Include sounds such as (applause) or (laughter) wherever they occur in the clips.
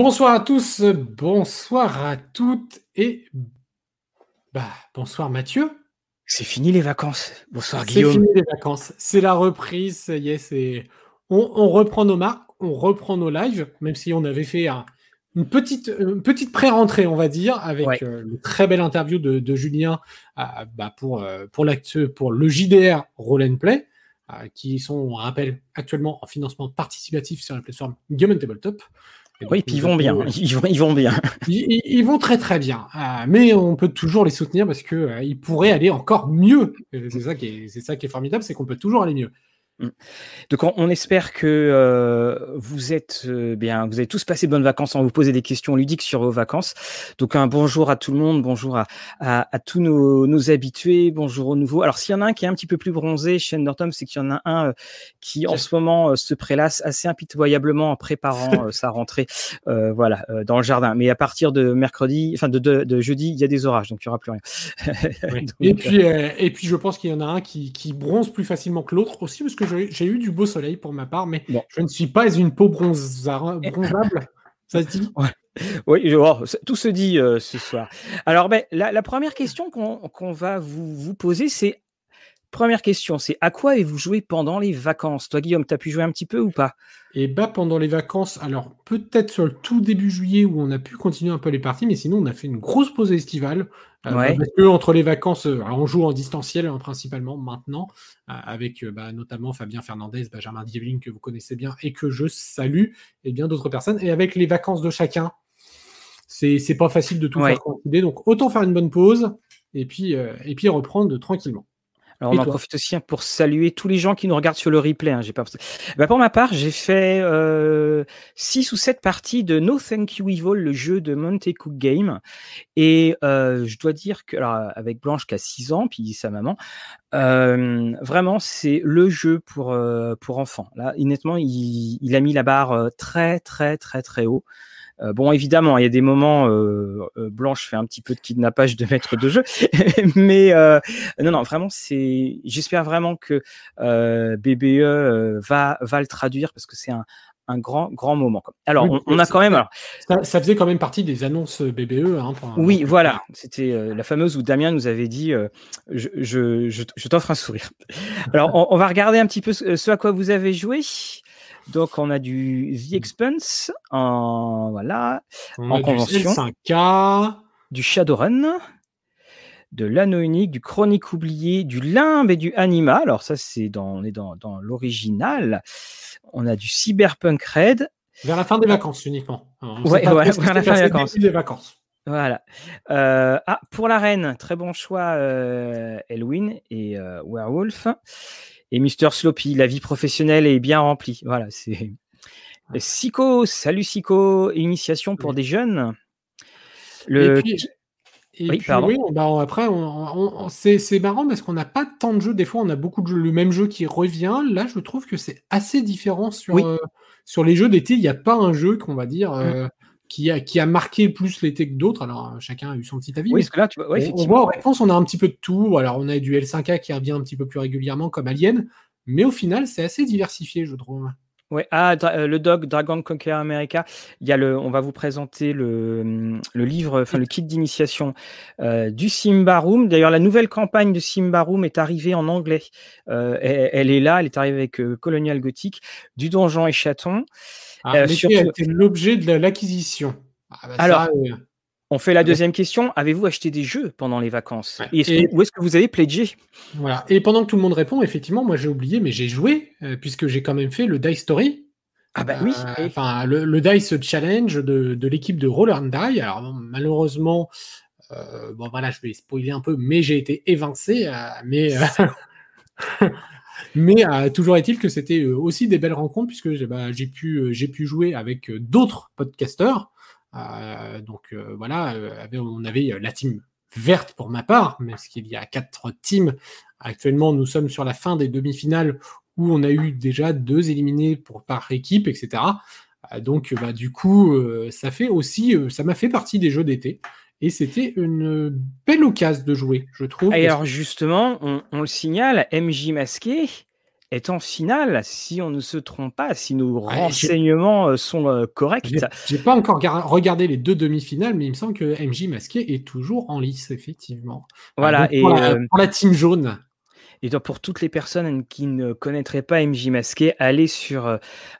Bonsoir à tous, bonsoir à toutes et bah, bonsoir Mathieu. C'est fini les vacances. Bonsoir Guillaume. C'est fini les vacances. C'est la reprise. Ça y est, On, reprend nos marques, on reprend nos lives, même si on avait fait une petite, petite pré-rentrée, on va dire, avec euh, une très belle interview de, Julien euh, bah, pour, euh, pour, pour le JDR Roll and Play, qui sont, on rappelle, actuellement en financement participatif sur la plateforme Game Tabletop oui, puis ils vont bien. Ils vont, ils vont bien. Ils, vont très très bien. Euh, mais on peut toujours les soutenir parce que euh, ils pourraient aller encore mieux. C'est ça qui est, c'est ça qui est formidable, c'est qu'on peut toujours aller mieux. Mm. Donc on, espère que euh, vous êtes euh, bien, vous avez tous passé de bonnes vacances. On vous poser des questions ludiques sur vos vacances. Donc un bonjour à tout le monde, bonjour à, à, tous nos, nos, habitués, bonjour aux nouveaux. Alors s'il y en a un qui est un petit peu plus bronzé chez Norton, c'est qu'il y en a un euh, qui en ce moment se prélasse assez impitoyablement en préparant (laughs) sa rentrée, voilà, dans le jardin. Mais à partir de mercredi, enfin de, de, jeudi, il y a des orages, donc il n'y aura plus rien. (laughs) et puis et puis je pense qu'il y en a un qui, qui bronze plus facilement que l'autre aussi parce que j'ai eu du beau soleil pour ma part, mais je ne suis pas une peau bronzable. (laughs) Ça se dit? Oui, oh, tout se dit euh, ce soir. Alors, ben, la, première question qu'on va vous, vous poser, c'est Première question, c'est à quoi avez-vous joué pendant les vacances? Toi, Guillaume, tu as pu jouer un petit peu ou pas? Et eh bah, pendant les vacances, alors peut-être sur le tout début juillet où on a pu continuer un peu les parties, mais sinon, on a fait une grosse pause estivale. Euh, parce que entre les vacances, euh, on joue en distanciel hein, principalement maintenant, euh, avec bah, notamment Fabien Fernandez, Benjamin Dievling que vous connaissez bien et que je salue, et bien d'autres personnes. Et avec les vacances de chacun, c'est pas facile de tout faire coïncider. Donc autant faire une bonne pause et puis, et puis reprendre tranquillement. Alors, on en profite aussi hein, pour saluer tous les gens qui nous regardent sur le replay. Hein, j'ai pas... Bah, pour ma part, j'ai fait euh, six ou sept parties de No Thank You Evil, le jeu de Monte Cook Game. Et euh, je dois dire que, alors, avec Blanche qui a 6 ans, puis sa maman, euh, vraiment, c'est le jeu pour, euh, pour enfants. Là, honnêtement, il, il a mis la barre euh, très, très, très, très haut. Euh, bon, évidemment, il y a des moments, euh, euh, Blanche fait un petit peu de kidnappage de maître de jeu, (laughs) mais non, non, vraiment, c'est. J'espère vraiment que BBE va va le traduire parce que c'est un, un grand, grand moment. Alors, on, a quand même. Alors, ça, faisait quand même partie des annonces BBE. Hein, oui, voilà. C'était la fameuse où Damien nous avait dit Je, je, je, t'offre un sourire. Alors, on, on, va regarder un petit peu ce à quoi vous avez joué. Donc, on a du The Expense en, voilà, en convention. Du, du Shadowrun, de l'anneau unique, du chronique oublié, du limbe et du anima. Alors, ça, c'est dans, on est dans, dans l'original. On a du Cyberpunk Red. Vers la fin des vacances uniquement. ouais, (laughs) vers la fin des vacances. Des vacances. Voilà. Euh, ah, pour la reine, très bon choix, euh, Elwin et euh, Werewolf. Et Mister Sloppy, la vie professionnelle est bien remplie. Voilà, c'est. Sico, salut Sico, initiation pour des jeunes. Le... Et puis, oui, bah, après, c'est marrant parce qu'on n'a pas tant de jeux. Des fois, on a beaucoup de jeux, le même jeu qui revient. Là, je trouve que c'est assez différent sur, euh, sur les jeux d'été. Il n'y a pas un jeu qu'on va dire. Mmh. Euh, qui a, qui a marqué plus l'été que d'autres. Alors, chacun a eu son petit avis. Oui, parce que là, tu vois, on, voit en réponse, on a un petit peu de tout. Alors, on a du L5A qui revient un petit peu plus régulièrement, comme Alien. Mais au final, c'est assez diversifié, je trouve. Ouais, ah, euh, le dog Dragon Conquer America. Il y a le, on va vous présenter le, le livre, enfin le kit d'initiation euh, du Simba Room. D'ailleurs, la nouvelle campagne de Simba Room est arrivée en anglais. Euh, elle, est là, elle est arrivée avec Colonial Gothic, du Donjon et Chaton. Ah, surtout... l'objet de l'acquisition. Ah, bah Alors, on fait la deuxième question. Avez-vous acheté des jeux pendant les vacances Et, où est-ce que vous avez pledgé? Voilà. Et pendant que tout le monde répond, effectivement, moi j'ai oublié, mais j'ai joué, euh, puisque j'ai quand même fait le Dice Story. Ah bah oui. Euh, enfin, le, Dice Challenge de, l'équipe de Roller and Die. Alors malheureusement, euh, bon voilà, je vais spoiler un peu, mais j'ai été évincé. mais (laughs) mais toujours est-il que c'était aussi des belles rencontres puisque bah, j'ai pu j'ai pu jouer avec d'autres podcasteurs. Euh, donc euh, voilà, euh, on avait la team verte pour ma part, mais parce qu'il y a quatre teams. Actuellement, nous sommes sur la fin des demi-finales où on a eu déjà deux éliminés pour, par équipe, etc. Donc, bah, du coup, ça fait aussi, ça m'a fait partie des jeux d'été. Et c'était une belle occasion de jouer, je trouve. Et alors, justement, on, on, le signale, MJ Masqué, est en finale, si on ne se trompe pas, si nos renseignements sont corrects. J'ai pas encore regardé les deux demi-finales, mais il me semble que MJ Masqué est toujours en lice, effectivement. Voilà. et pour la team jaune. Et donc pour toutes les personnes qui ne connaîtraient pas MJ Masqué, allez sur, euh,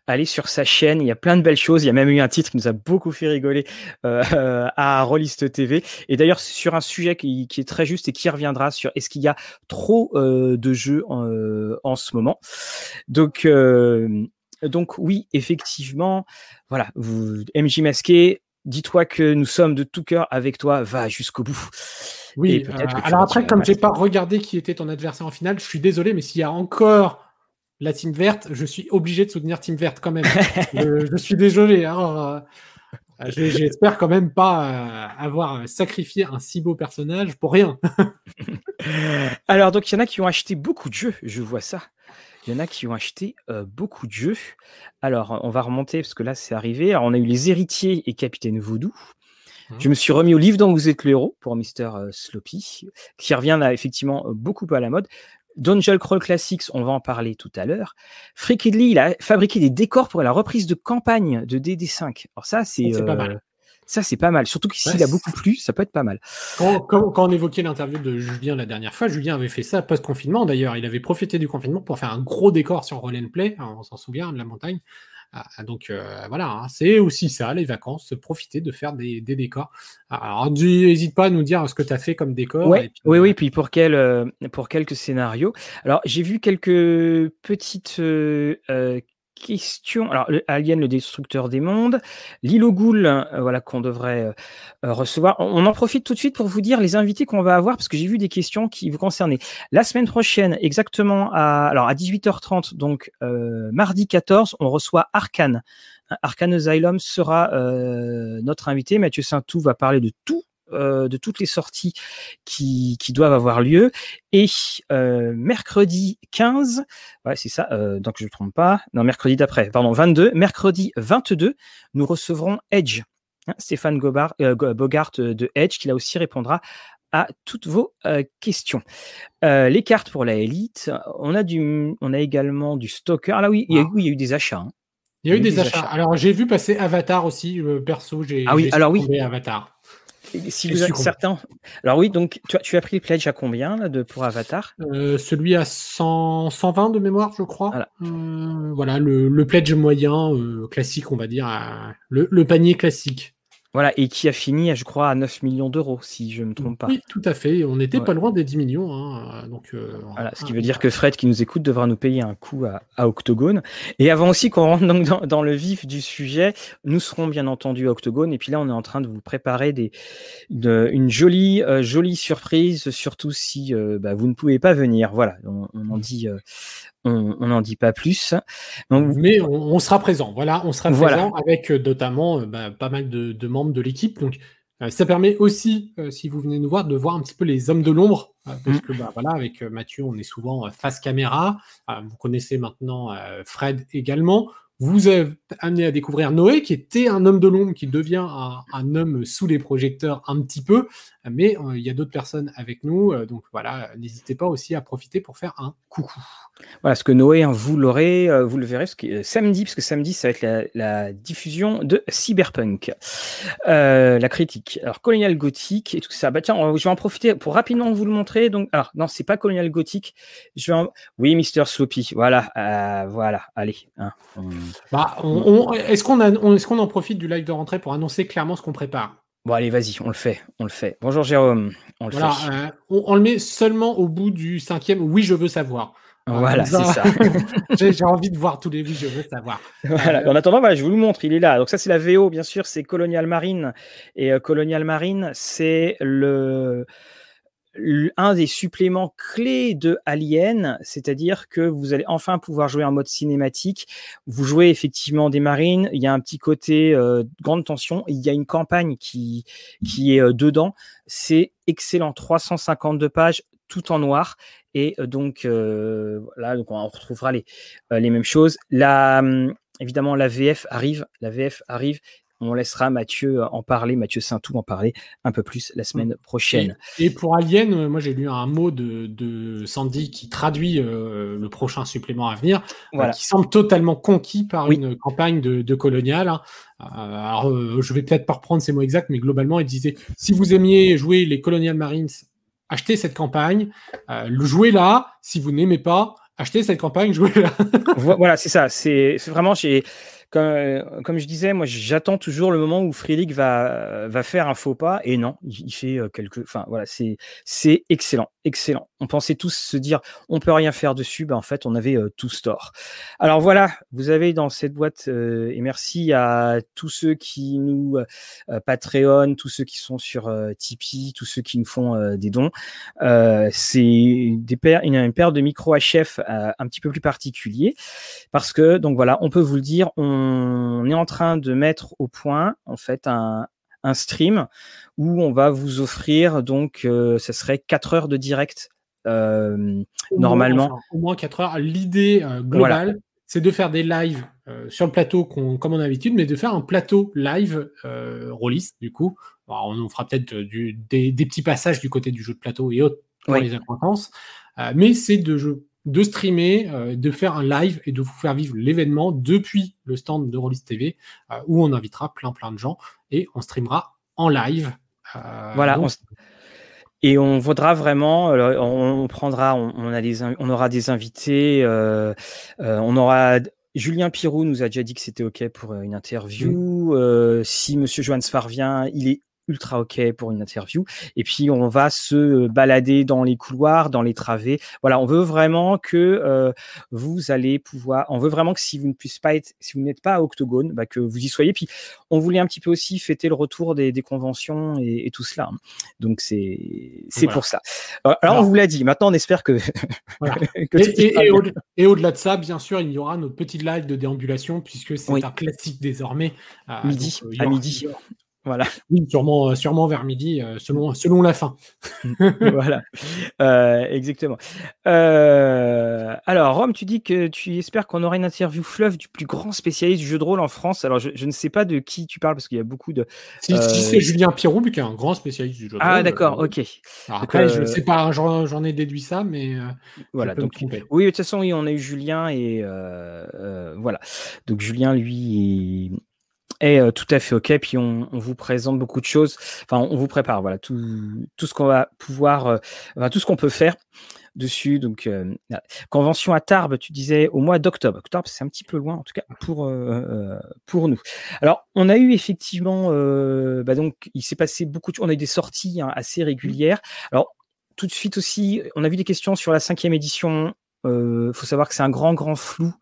allez sur sa chaîne. Il y a plein de belles choses. Il y a même eu un titre qui nous a beaucoup fait rigoler euh, (laughs) à Rollist TV. Et d'ailleurs, sur un sujet qui, est très juste et qui reviendra sur est-ce qu'il y a trop euh, de jeux en, euh, en, ce moment. Donc, euh, donc oui, effectivement, voilà, vous, MJ Masqué, dis-toi que nous sommes de tout cœur avec toi, va jusqu'au bout. Oui, euh, alors après, comme j'ai pas regardé qui était ton adversaire en finale, je suis désolé, mais s'il y a encore la team verte, je suis obligé de soutenir team verte quand même. (laughs) je, suis désolé. Hein, euh, j'espère quand même pas euh, avoir sacrifié un si beau personnage pour rien. (laughs) alors, donc, il y en a qui ont acheté beaucoup de jeux, je vois ça. Il y en a qui ont acheté beaucoup de jeux. Alors, on va remonter parce que là, c'est arrivé. Alors, on a eu les héritiers et Capitaine Voodoo. Mmh. Je me suis remis au livre dont vous êtes le héros pour Mister Sloppy, qui revient là effectivement beaucoup à la mode. Dungeon Crawl Classics, on va en parler tout à l'heure. Freakidly, il a fabriqué des décors pour la reprise de campagne de DD5. Alors ça, c'est pas mal. Ça, c'est pas mal. Surtout qu'ici, il a beaucoup plu, ça peut être pas mal. Quand, quand, on évoquait l'interview de Julien la dernière fois, Julien avait fait ça post-confinement d'ailleurs. Il avait profité du confinement pour faire un gros décor sur Roll and Play, on s'en souvient, de la montagne. Ah, ah, donc euh, voilà, hein, c'est aussi ça, les vacances, profiter de faire des, décors. Alors n'hésite pas à nous dire ce que tu as fait comme décor. oui, oui, puis pour, quel, euh, pour quelques scénarios. Alors j'ai vu quelques petites euh, question. Alors, Alien, le destructeur des mondes, l'île au Ghoul, euh, voilà, qu'on devrait euh, euh, recevoir. On en profite tout de suite pour vous dire les invités qu'on va avoir, parce que j'ai vu des questions qui vous concernaient. La semaine prochaine, exactement à, alors à 18h30, donc mardi 14, on reçoit Arkane. Arkane Asylum sera notre invité. Mathieu Saint-Tout va parler de tout de toutes les sorties qui, qui, doivent avoir lieu. Et euh, mercredi 15, ouais, c'est ça, euh, donc je ne trompe pas, non, mercredi d'après, pardon, 22, mercredi 22, nous recevrons Edge, hein, Stéphane Bogart de Edge, qui là aussi répondra à toutes vos questions. les cartes pour la élite, on a, du, on a également du Stalker. Ah là oui, il y a, oui, il y a eu des achats. Hein. Il y a eu des, achats. Alors j'ai vu passer Avatar aussi, le perso, j'ai ah oui, alors oui. Avatar si vous êtes certain. Alors oui, donc tu as, tu as pris le pledge à combien là, de, pour Avatar? Euh, Celui à 100, 120 de mémoire, je crois. Voilà, euh, voilà le, le, pledge moyen, euh, classique, on va dire, le, le, panier classique. Voilà, et qui a fini, je crois, à 9 millions d'euros, si je ne me trompe pas. Oui, tout à fait. On n'était pas loin des 10 millions. Hein, donc, voilà, ce qui veut dire que Fred, qui nous écoute, devra nous payer un coup à, à Octogone. Et avant aussi qu'on rentre donc dans, dans, le vif du sujet, nous serons bien entendu à Octogone. Et puis là, on est en train de vous préparer des, de, une jolie, jolie surprise, surtout si bah, vous ne pouvez pas venir. Voilà, on, on en dit on n'en dit pas plus. Mais on, sera présent, voilà, on sera présent avec euh, notamment euh, bah, pas mal de, membres de l'équipe. Donc euh, ça permet aussi, si vous venez nous voir, de voir un petit peu les hommes de l'ombre. parce mm. que bah, voilà, avec Mathieu, on est souvent face caméra. vous connaissez maintenant Fred également. Vous avez amené à découvrir Noé, qui était un homme de l'ombre, qui devient un, homme sous les projecteurs un petit peu, mais il y a d'autres personnes avec nous, donc voilà, n'hésitez pas aussi à profiter pour faire un coucou. Voilà, ce que Noé, hein, vous l'aurez, euh, vous le verrez euh, samedi, parce que samedi, ça va être la, diffusion de Cyberpunk, euh, la critique. Alors, Colonial Gothic et tout ça. Bah tiens, je vais en profiter pour rapidement vous le montrer. Donc, alors non, c'est pas Colonial Gothic. Je vais Oui, Mister Sloppy. Voilà, voilà. Allez. Hein, bah, est-ce qu'on est-ce qu'on en profite du live de rentrée pour annoncer clairement ce qu'on prépare? Bon, allez, vas-y, on le fait, on le fait. Bonjour Jérôme, on le fait. on, le met seulement au bout du cinquième. Oui, je veux savoir. Voilà, c'est ça. (laughs) J'ai envie de voir tous les vues, je veux savoir. En attendant, je vous le montre, il est là. Donc ça, c'est la VO, bien sûr, c'est Colonial Marine. Et euh, Colonial Marine, c'est le un des suppléments clés de Alien, c'est-à-dire que vous allez enfin pouvoir jouer en mode cinématique. Vous jouez effectivement des marines, il y a un petit côté euh, grande tension, il y a une campagne qui, est euh, dedans. C'est excellent, 352 pages, tout en noir. Et donc, là, donc on retrouvera les, mêmes choses. Hum, évidemment, la VF arrive. La VF arrive on laissera Mathieu en parler, Mathieu Saintou en parler un peu plus la semaine prochaine. Et, pour Alien, euh, moi j'ai lu un mot de, Sandy qui traduit euh, le prochain supplément à venir, qui semble totalement conquis par une campagne de, colonial. Hein. alors je vais peut-être pas reprendre ces mots exacts, mais globalement il disait si vous aimiez jouer les Colonial Marines, achetez cette campagne, jouez-la. Si vous n'aimez pas, achetez cette campagne, (laughs) jouez-la. voilà, c'est ça. C'est vraiment chez comme, euh, comme je disais, moi j'attends toujours le moment où Freelig va, va faire un faux pas et non, il, fait euh, quelque. Enfin voilà, c'est c'est excellent, excellent. On pensait tous se dire on peut rien faire dessus, ben en fait on avait euh, tout store. Alors voilà, vous avez dans cette boîte et merci à tous ceux qui nous Patreon, tous ceux qui sont sur Tipeee, tous ceux qui nous font des dons. c'est des paires, une, une paire de micro HF un petit peu plus particulier parce que donc voilà, on peut vous le dire, on on est en train de mettre au point en fait un, stream où on va vous offrir donc euh, ce serait 4 heures de direct euh, normalement. au moins 4 heures. L'idée euh, globale, c'est de faire des lives sur le plateau comme on a l'habitude, mais de faire un plateau live rôliste du coup. on fera peut-être des, petits passages du côté du jeu de plateau et autres pour les acquaintances. mais c'est de jeu de streamer, euh, de faire un live et de vous faire vivre l'événement depuis le stand de Rollis TV euh, où on invitera plein plein de gens et on streamera en live. Euh, voilà. Et on voudra vraiment, on, prendra, on, a des, on aura des invités, on aura Julien Pirou nous a déjà dit que c'était OK pour une interview. si Monsieur Sfar vient, il est ultra ok pour une interview. Et puis on va se balader dans les couloirs, dans les travées. Voilà, on veut vraiment que euh, vous allez pouvoir. On veut vraiment que si vous ne puissiez pas être, si vous n'êtes pas à Octogone, bah, que vous y soyez. Puis on voulait un petit peu aussi fêter le retour des, conventions et, tout cela. Donc c'est c'est pour ça. Euh, alors, on vous l'a dit. Maintenant on espère que. (laughs) et, au-delà de ça, bien sûr, il y aura nos petites lives de déambulation puisque c'est un classique désormais. midi, à midi. Voilà. (laughs) Oui, sûrement, euh, sûrement vers midi, euh, selon, selon la fin. (laughs) voilà, euh, exactement. alors, Rome, tu dis que tu espères qu'on aura une interview fleuve du plus grand spécialiste du jeu de rôle en France. Alors, je, ne sais pas de qui tu parles parce qu'il y a beaucoup de. Si, c'est Julien Pirou, qui est un grand spécialiste du jeu de ah, rôle. Ah, d'accord, ok. après, je ne sais pas, j'en ai déduit ça, mais. voilà, donc. Oui, de toute façon, oui, on a eu Julien et. voilà. Donc, Julien, lui, est euh, tout à fait OK. Puis on, vous présente beaucoup de choses. Enfin, on vous prépare, voilà, tout, tout ce qu'on va pouvoir, euh, enfin, tout ce qu'on peut faire dessus. Donc, euh, convention à Tarbes, tu disais au mois d'octobre. Octobre, c'est un petit peu loin, en tout cas pour pour nous. Alors, on a eu effectivement, bah donc, il s'est passé beaucoup. De... On a eu des sorties hein, assez régulières. Alors, tout de suite aussi, on a vu des questions sur la cinquième édition. Il faut savoir que c'est un grand, grand flou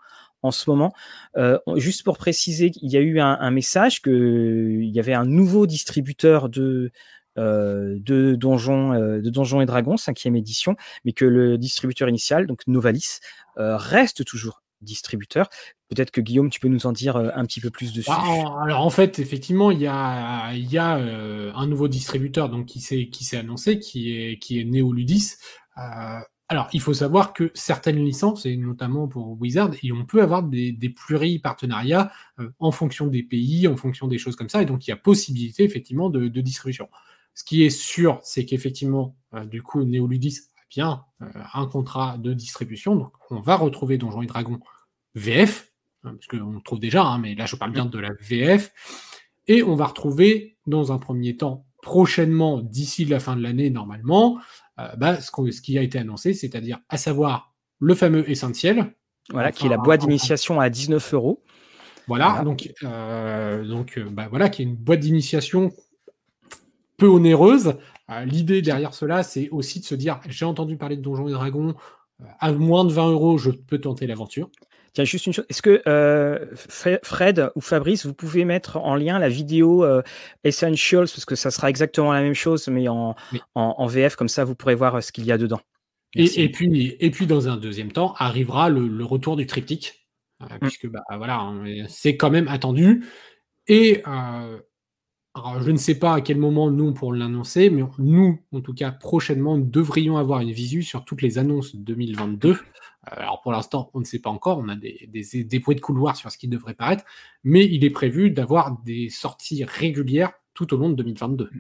en ce moment. Euh, juste pour préciser, il y a eu un, message qu'il y avait un nouveau distributeur de, euh, de, donjons, euh, de et Dragons, cinquième édition, mais que le distributeur initial, donc Novalis, reste toujours distributeur. Peut-être que Guillaume, tu peux nous en dire un petit peu plus dessus. Bah, alors en fait, effectivement, il y a, il y un nouveau distributeur donc, qui s'est annoncé, qui est, qui est Neoludis. Alors, il faut savoir que certaines licences, et notamment pour Wizard, on peut avoir des, des pluri-partenariats euh, en fonction des pays, en fonction des choses comme ça, et donc il y a possibilité effectivement de, distribution. Ce qui est sûr, c'est qu'effectivement, euh, du coup, Neoludis a bien euh, un contrat de distribution, donc on va retrouver Donjons et Dragons VF, hein, parce qu'on le trouve déjà, hein, mais là je parle bien de la VF, et on va retrouver dans un premier temps, prochainement, d'ici la fin de l'année normalement, bah, ce, qui a été annoncé, c'est-à-dire à savoir le fameux essentiel. Voilà, qui est la boîte d'initiation à 19 euros. Voilà, donc, euh, donc euh, bah, voilà, qui est une boîte d'initiation peu onéreuse. L'idée derrière cela, c'est aussi de se dire j'ai entendu parler de Donjons et Dragons, à moins de 20 euros, je peux tenter l'aventure. Juste une chose. Est-ce que euh, Fred ou Fabrice, vous pouvez mettre en lien la vidéo euh, Essentials, parce que ça sera exactement la même chose, mais en, en, VF, comme ça, vous pourrez voir euh, ce qu'il y a dedans. Et, puis, et puis, dans un deuxième temps, arrivera le, retour du triptyque, mm. puisque bah, voilà, hein, c'est quand même attendu. Et alors, je ne sais pas à quel moment nous pour l'annoncer, mais nous, en tout cas, prochainement, devrions avoir une visu sur toutes les annonces 2022 Alors pour l'instant, on ne sait pas encore, on a des, des, bruits de couloir sur ce qui devrait paraître, mais il est prévu d'avoir des sorties régulières tout au long de 2022.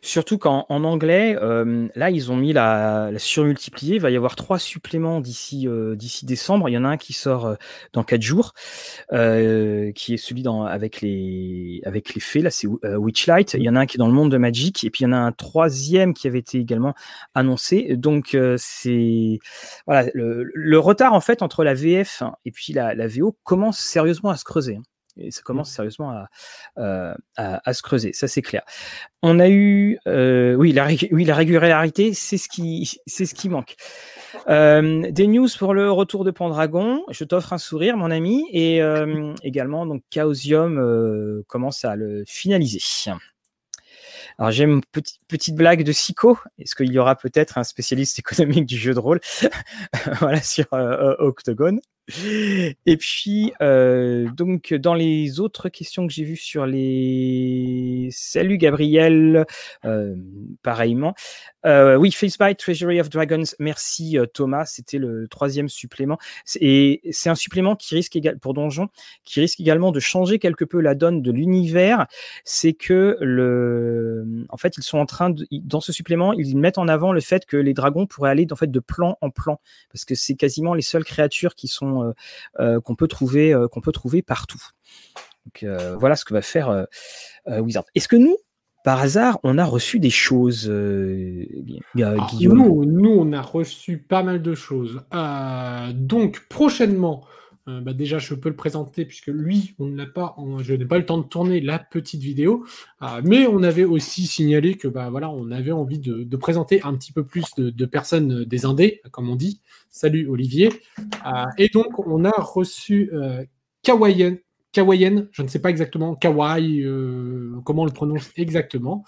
Surtout qu'en anglais, euh, là, ils ont mis la, la surmultipliée. Il va y avoir trois suppléments d'ici euh, d'ici décembre. Il y en a un qui sort euh, dans quatre jours, qui est celui dans, avec les avec les fées. Là, c'est Witchlight. Il y en a un qui est dans le monde de Magic, et puis il y en a un troisième qui avait été également annoncé. Donc c'est voilà le, le, retard en fait entre la VF et puis la, la VO commence sérieusement à se creuser. Hein. Et ça commence mmh. sérieusement euh, à, à, se creuser, ça c'est clair. On a eu, euh, oui, la, oui, la régularité, c'est ce qui, (laughs) c'est ce qui manque. Euh, des news pour le retour de Pendragon. Je t'offre un sourire, mon ami, et également donc Chaosium commence à le finaliser. Alors j'ai une petite, petite blague de Sico. Est-ce qu'il y aura peut-être un spécialiste (laughs) économique du jeu de rôle? (laughs) Voilà, sur Octogone et puis, euh, donc, dans les autres questions que j'ai vues sur les. Salut Gabriel, euh, pareillement. Euh, oui, Face by Treasury of Dragons, merci Thomas, c'était le troisième supplément. Et c'est un supplément qui risque pour Donjon, qui risque également de changer quelque peu la donne de l'univers. C'est que le, en fait, ils sont en train de, dans ce supplément, ils mettent en avant le fait que les dragons pourraient aller en fait de plan en plan, parce que c'est quasiment les seules créatures qui sont euh, euh qu'on peut trouver, euh, qu'on peut trouver partout. Donc voilà ce que va faire Wizard. Est-ce que nous, par hasard, on a reçu des choses, euh, Guillaume? nous, on a reçu pas mal de choses. Euh, donc, prochainement, euh, bah, déjà, je peux le présenter puisque lui, on ne l'a pas, je n'ai pas le temps de tourner la petite vidéo, mais on avait aussi signalé que bah, voilà, on avait envie de, présenter un petit peu plus de, personnes des Indés, comme on dit. Salut Olivier. et donc, on a reçu Kawaii Kawaien, je ne sais pas exactement, Kawaii, euh, comment on le prononce exactement.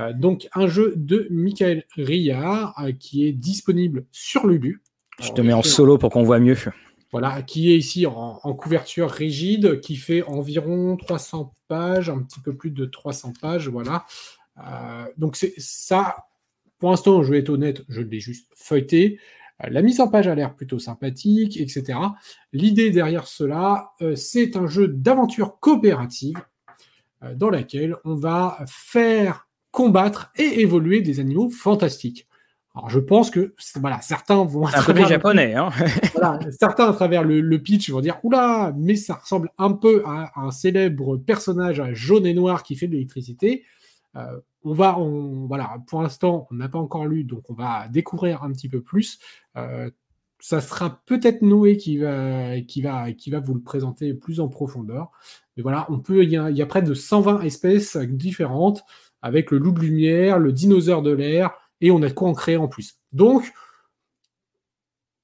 Euh, donc, un jeu de Michael euh, qui est disponible sur Lulu. Je te mets en solo pour qu'on voit mieux. Voilà, qui est ici en, couverture rigide, qui fait environ 300 pages, un petit peu plus de 300 pages, voilà. donc, c'est ça, pour l'instant, je vais être honnête, je l'ai juste feuilleté. Euh, la mise en page a l'air plutôt sympathique, etc. L'idée derrière cela, euh, c'est un jeu d'aventure coopérative euh, dans laquelle on va faire combattre et évoluer des animaux fantastiques. Alors je pense que voilà, certains vont un peu japonais, hein (laughs) certains à travers le, pitch vont dire oula, mais ça ressemble un peu à, un célèbre personnage jaune et noir qui fait de l'électricité on va, on, voilà, pour l'instant, on n'a pas encore lu, donc on va découvrir un petit peu plus. Euh, ça sera peut-être Noé qui va, qui, va, qui va vous le présenter plus en profondeur. Mais voilà, on peut, il y, a, près de 120 espèces différentes, avec le loup de lumière, le dinosaure de l'air, et on a de quoi en créer en plus. Donc,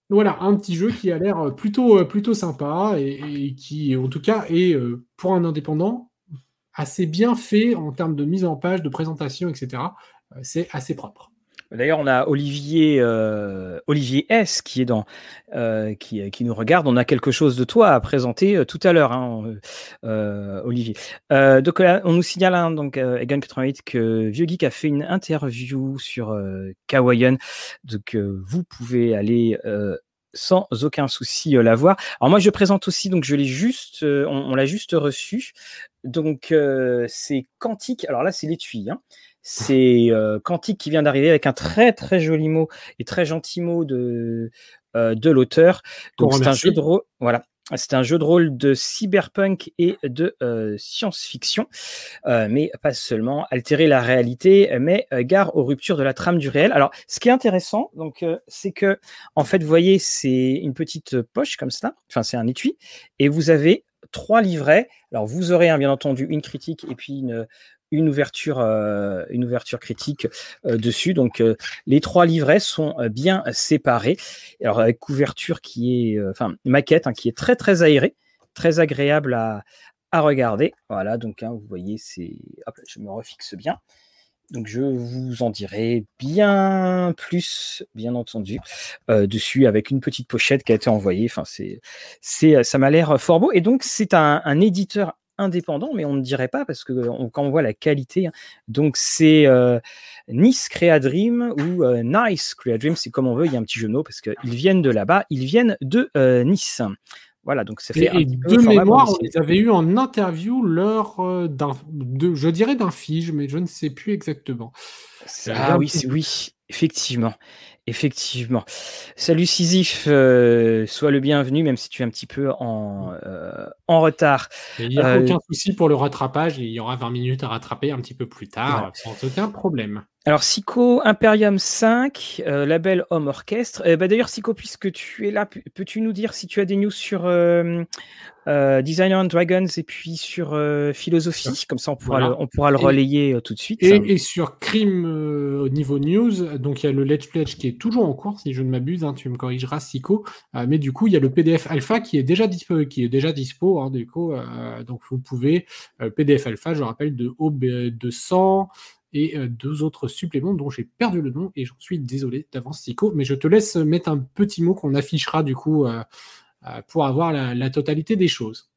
voilà, un petit jeu qui a l'air plutôt, plutôt sympa et, qui, en tout cas, est euh, pour un indépendant assez bien fait en termes de mise en page, de présentation, etc. Euh, c'est assez propre. D'ailleurs, on a Olivier, euh, Olivier S qui est dans, euh, qui, qui, nous regarde. On a quelque chose de toi à présenter tout à l'heure, hein, Olivier. donc, on nous signale hein, donc Egan88 que Vieux Geek a fait une interview sur Kawaii. Donc, vous pouvez aller sans aucun souci la voir. Alors moi je présente aussi, donc je l'ai juste, on, l'a juste reçu. Donc c'est Quantique. Alors là c'est l'étui. Hein. C'est Quantique qui vient d'arriver avec un très très joli mot et très gentil mot de de l'auteur. Donc c'est un jeu de rôle. Voilà. C'est un jeu de rôle de cyberpunk et de euh, science-fiction, euh, mais pas seulement altérer la réalité, mais euh, gare aux ruptures de la trame du réel. Alors, ce qui est intéressant, donc, c'est que, en fait, vous voyez, c'est une petite poche comme ça, enfin, c'est un étui, et vous avez trois livrets. Alors, vous aurez, bien entendu, une critique et puis une, une ouverture, euh, une ouverture critique euh, dessus. Donc euh, les trois livrets sont bien séparés. Alors avec couverture qui est, enfin maquette hein, qui est très très aérée, très agréable à, à regarder. Voilà, donc hein, vous voyez, c'est, je me refixe bien. Donc je vous en dirai bien plus, bien entendu, dessus avec une petite pochette qui a été envoyée. Enfin, c'est, c'est, ça m'a l'air fort beau. Et donc c'est un éditeur indépendant, mais on ne dirait pas parce que quand on voit la qualité, hein. donc c'est Nice Crea Dream ou Nice Crea Dream, c'est comme on veut, il y a un petit jeu de mots parce qu'ils viennent de là-bas, ils viennent de Nice. Voilà, donc ça fait et, de mémoire, on les avait eu en interview lors d'un, je dirais d'un fige, mais je ne sais plus exactement. Ah oui, oui, effectivement. Effectivement. Salut Sisyphe, euh, sois le bienvenu, même si tu es un petit peu en, euh, en retard. il n'y a euh, aucun souci pour le rattrapage, il y aura 20 minutes à rattraper un petit peu plus tard, sans aucun problème. Alors, Psycho Imperium 5, label Home Orchestre. bah, D'ailleurs, Psycho, puisque tu es là, peux-tu nous dire si tu as des news sur euh, Designer and Dragons et puis sur euh, Philosophie, comme ça on pourra le, on pourra le relayer euh, tout de suite. Et, sur Crime au niveau news, donc il y a le Let's Pledge qui est toujours en cours, si je ne m'abuse, hein, tu me corrigeras, Sico. mais du coup, il y a le PDF Alpha qui est déjà dispo, qui est déjà dispo, hein, du coup, donc vous pouvez PDF Alpha, je rappelle, de OB200 et deux autres suppléments dont j'ai perdu le nom et j'en suis désolé d'avance, Sico, mais je te laisse mettre un petit mot qu'on affichera du coup euh, pour avoir la, totalité des choses.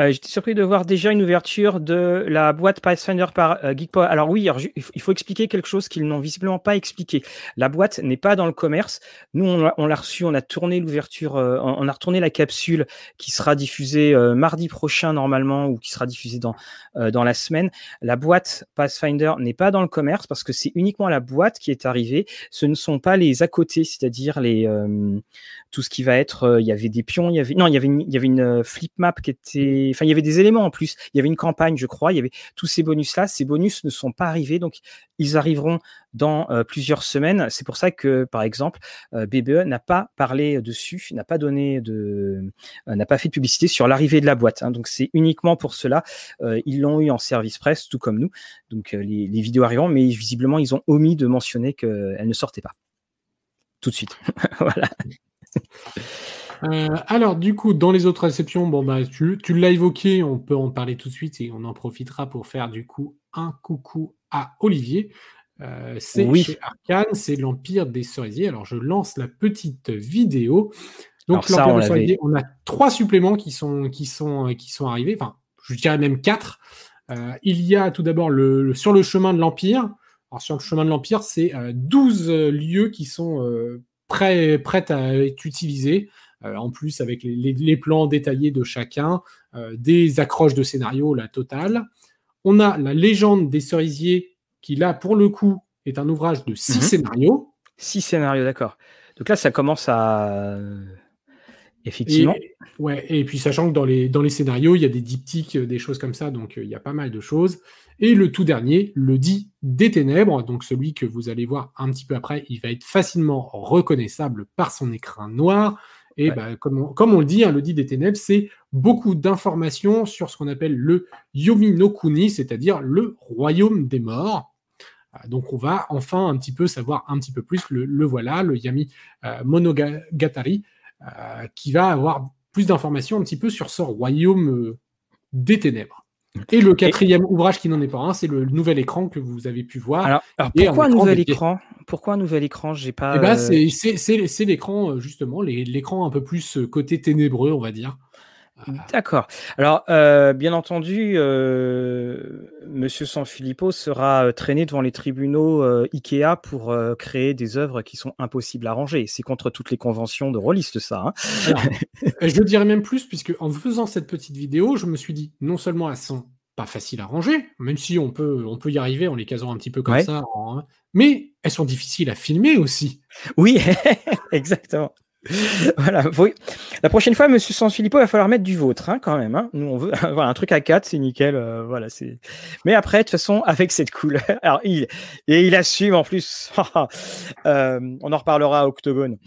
Euh, j'étais surpris de voir déjà une ouverture de la boîte Pathfinder par euh. Alors oui, il faut expliquer quelque chose qu'ils n'ont visiblement pas expliqué. La boîte n'est pas dans le commerce. Nous, on l'a reçu, on a tourné l'ouverture, on a retourné la capsule qui sera diffusée mardi prochain normalement ou qui sera diffusée dans, dans la semaine. La boîte Pathfinder n'est pas dans le commerce parce que c'est uniquement la boîte qui est arrivée. Ce ne sont pas les à côté, c'est-à-dire les tout ce qui va être, euh, il y avait des pions, il y avait non, il y avait une, il y avait une euh, qui était, enfin il y avait des éléments en plus, il y avait une campagne, je crois, il y avait tous ces bonus là. Ces bonus ne sont pas arrivés, donc ils arriveront dans euh, plusieurs semaines. C'est pour ça que, par exemple, BBE n'a pas parlé dessus, n'a pas donné de, n'a pas fait de publicité sur l'arrivée de la boîte. Hein. donc c'est uniquement pour cela. ils l'ont eu en service presse, tout comme nous. Donc les, les vidéos arriveront, mais visiblement ils ont omis de mentionner qu'elle ne sortait pas tout de suite. (laughs) voilà. Euh, alors, du coup, dans les autres réceptions, bon, bah, tu, l'as évoqué, on peut en parler tout de suite et on en profitera pour faire du coup un coucou à Olivier. Euh, c'est chez Arcane, c'est l'Empire des Cerisiers. Alors, je lance la petite vidéo. Donc, l'Empire des Cerisiers, on a trois suppléments qui sont, qui sont, qui sont arrivés, enfin, je dirais même quatre. Euh, il y a tout d'abord le, sur le chemin de l'Empire. Alors, sur le chemin de l'Empire, c'est 12 lieux qui sont prêt, prête à être utilisé euh, en plus, avec les, plans détaillés de chacun, euh, des accroches de scénario, la totale. On a la légende des cerisiers, qui là, pour le coup, est un ouvrage de six mhm. scénarios. Six scénarios, d'accord. Donc là, ça commence à. Effectivement. Et, ouais, et puis sachant que dans les, dans les scénarios, il y a des diptyques, des choses comme ça, donc euh, il y a pas mal de choses. Et le tout dernier, le dit des ténèbres, donc celui que vous allez voir un petit peu après, il va être facilement reconnaissable par son écran noir. Et bah, comme, on, comme, on, le dit, hein, le dit des ténèbres, c'est beaucoup d'informations sur ce qu'on appelle le Yomi no Kuni, c'est-à-dire le royaume des morts. Euh, donc on va enfin un petit peu savoir un petit peu plus, le, voilà, le Yami euh, Monogatari, euh, qui va avoir plus d'informations un petit peu sur ce royaume des ténèbres. Et le quatrième ouvrage qui n'en est pas un, c'est le nouvel écran que vous avez pu voir. Alors, pourquoi un nouvel écran? Pourquoi un nouvel écran? J'ai pas. Eh ben, euh, c'est l'écran euh, justement, l'écran un peu plus euh, côté ténébreux, on va dire. D'accord. Alors, euh, bien entendu, euh, Monsieur Sanfilippo sera euh, traîné devant les tribunaux Ikea pour créer des œuvres qui sont impossibles à ranger. C'est contre toutes les conventions de rôlistes, ça. Hein. (laughs) je dirais même plus, puisque en faisant cette petite vidéo, je me suis dit, non seulement elles sont pas faciles à ranger, même si on peut, on peut y arriver en les casant un petit peu comme ça, mais elles sont difficiles à filmer aussi. Oui, (laughs) exactement. (laughs) voilà. La prochaine fois, Monsieur Sanfilippo, il va falloir mettre du vôtre, hein, quand même. Hein. Nous, on veut (laughs) voilà, un truc à 4, c'est nickel. Euh, voilà, c'est. Mais après, de toute façon, avec cette couleur, (laughs) alors il et il assume en plus. euh, on en reparlera à Octogone.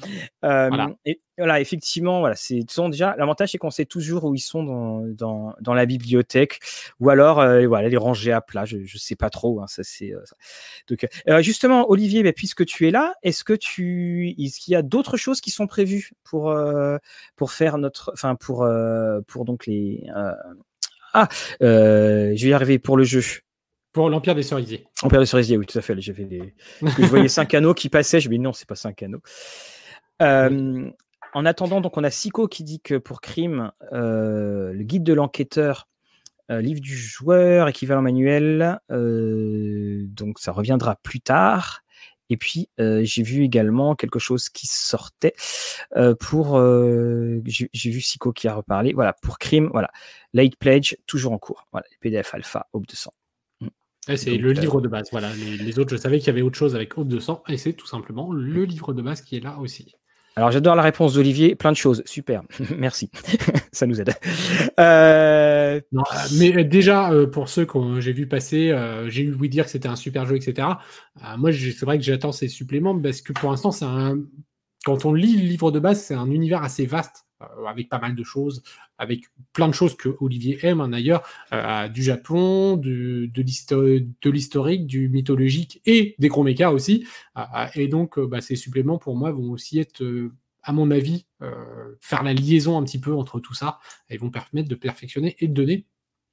Euh, voilà. Et voilà, effectivement, voilà, c'est déjà l'avantage, c'est qu'on sait toujours où ils sont dans, dans, dans la bibliothèque, ou alors euh, voilà, les ranger à plat. Je, je sais pas trop. Hein, ça c'est. Euh, donc, euh, justement, Olivier, bah, puisque tu es là, est-ce que tu, est-ce qu'il y a d'autres choses qui sont prévues pour pour faire notre, enfin pour pour donc les ah, je vais y arriver pour le jeu. Pour l'Empire des Cerisiers. Empire des Cerisiers, oui, tout à fait. J'avais des... je voyais (laughs) cinq anneaux qui passaient. Je me dis non, c'est pas cinq anneaux. Euh, en attendant, donc on a Sico qui dit que pour Crime, euh, le guide de l'enquêteur livre du joueur, équivalent manuel. donc ça reviendra plus tard. Et puis, j'ai vu également quelque chose qui sortait pour. j'ai vu Sico qui a reparlé. Voilà, pour Crime, voilà. Light Pledge, toujours en cours. Voilà, PDF Alpha, Hope 200. Mmh. c'est le livre de base. Voilà, les, autres, je savais qu'il y avait autre chose avec Hope 200, et c'est tout simplement le livre de base qui est là aussi. Alors j'adore la réponse d'Olivier, plein de choses, super, (laughs) merci, (laughs) ça nous aide. Euh, mais déjà, pour ceux que j'ai vu passer, j'ai eu oui dire que c'était un super jeu, etc. moi, c'est vrai que j'attends ces suppléments parce que pour l'instant, un... quand on lit le livre de base, c'est un univers assez vaste. euh, avec pas mal de choses, avec plein de choses que Olivier aime hein, d'ailleurs, euh, du Japon, de, l'historique, du mythologique et des gros aussi. Euh, et donc, bah, ces suppléments pour moi vont aussi être, à mon avis, faire la liaison un petit peu entre tout ça et vont permettre de perfectionner et de donner.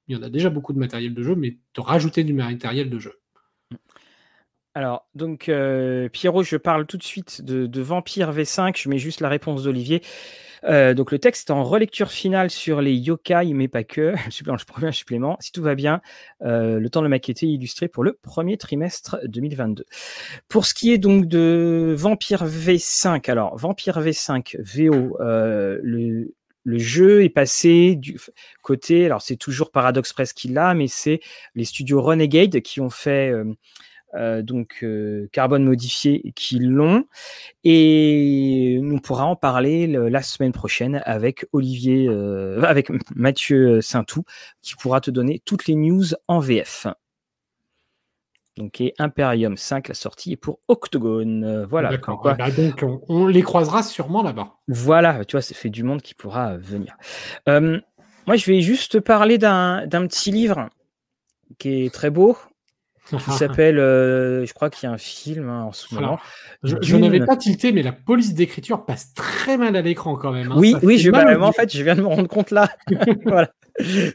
Il y en a déjà beaucoup de matériel de jeu, mais de rajouter du matériel de jeu. Alors, donc, Pierrot, je parle tout de suite de, Vampire V5. Je mets juste la réponse d'Olivier. Euh, donc le texte est en relecture finale sur les yokai, mais pas que. (laughs) Je promets un supplément. Si tout va bien, euh, le temps de le maqueter et illustrer pour le premier trimestre 2022. Pour ce qui est donc de Vampire V5, alors Vampire V5 VO, euh, le, le jeu est passé du côté, alors c'est toujours Paradox Press qui l'a, mais c'est les studios Renegade qui ont fait euh, donc euh, carbone modifié qui l'ont. Et nous pourra en parler la semaine prochaine avec Olivier, euh, avec Mathieu Saintou, qui pourra te donner toutes les news en VF. Donc, et Imperium 5, la sortie est pour Octogone. voilà. D'accord. Bah, donc, on, les croisera sûrement là-bas. Voilà, tu vois, ça fait du monde qui pourra venir. moi, je vais juste parler d'un petit livre qui est très beau, qui (laughs) s'appelle, euh, je crois qu'il y a un film hein, en ce moment. je, n'avais pas tilté, mais la police d'écriture passe très mal à l'écran quand même. Hein. Oui, oui, je, bah, en fait, je viens de me rendre compte là. (laughs) (laughs) voilà.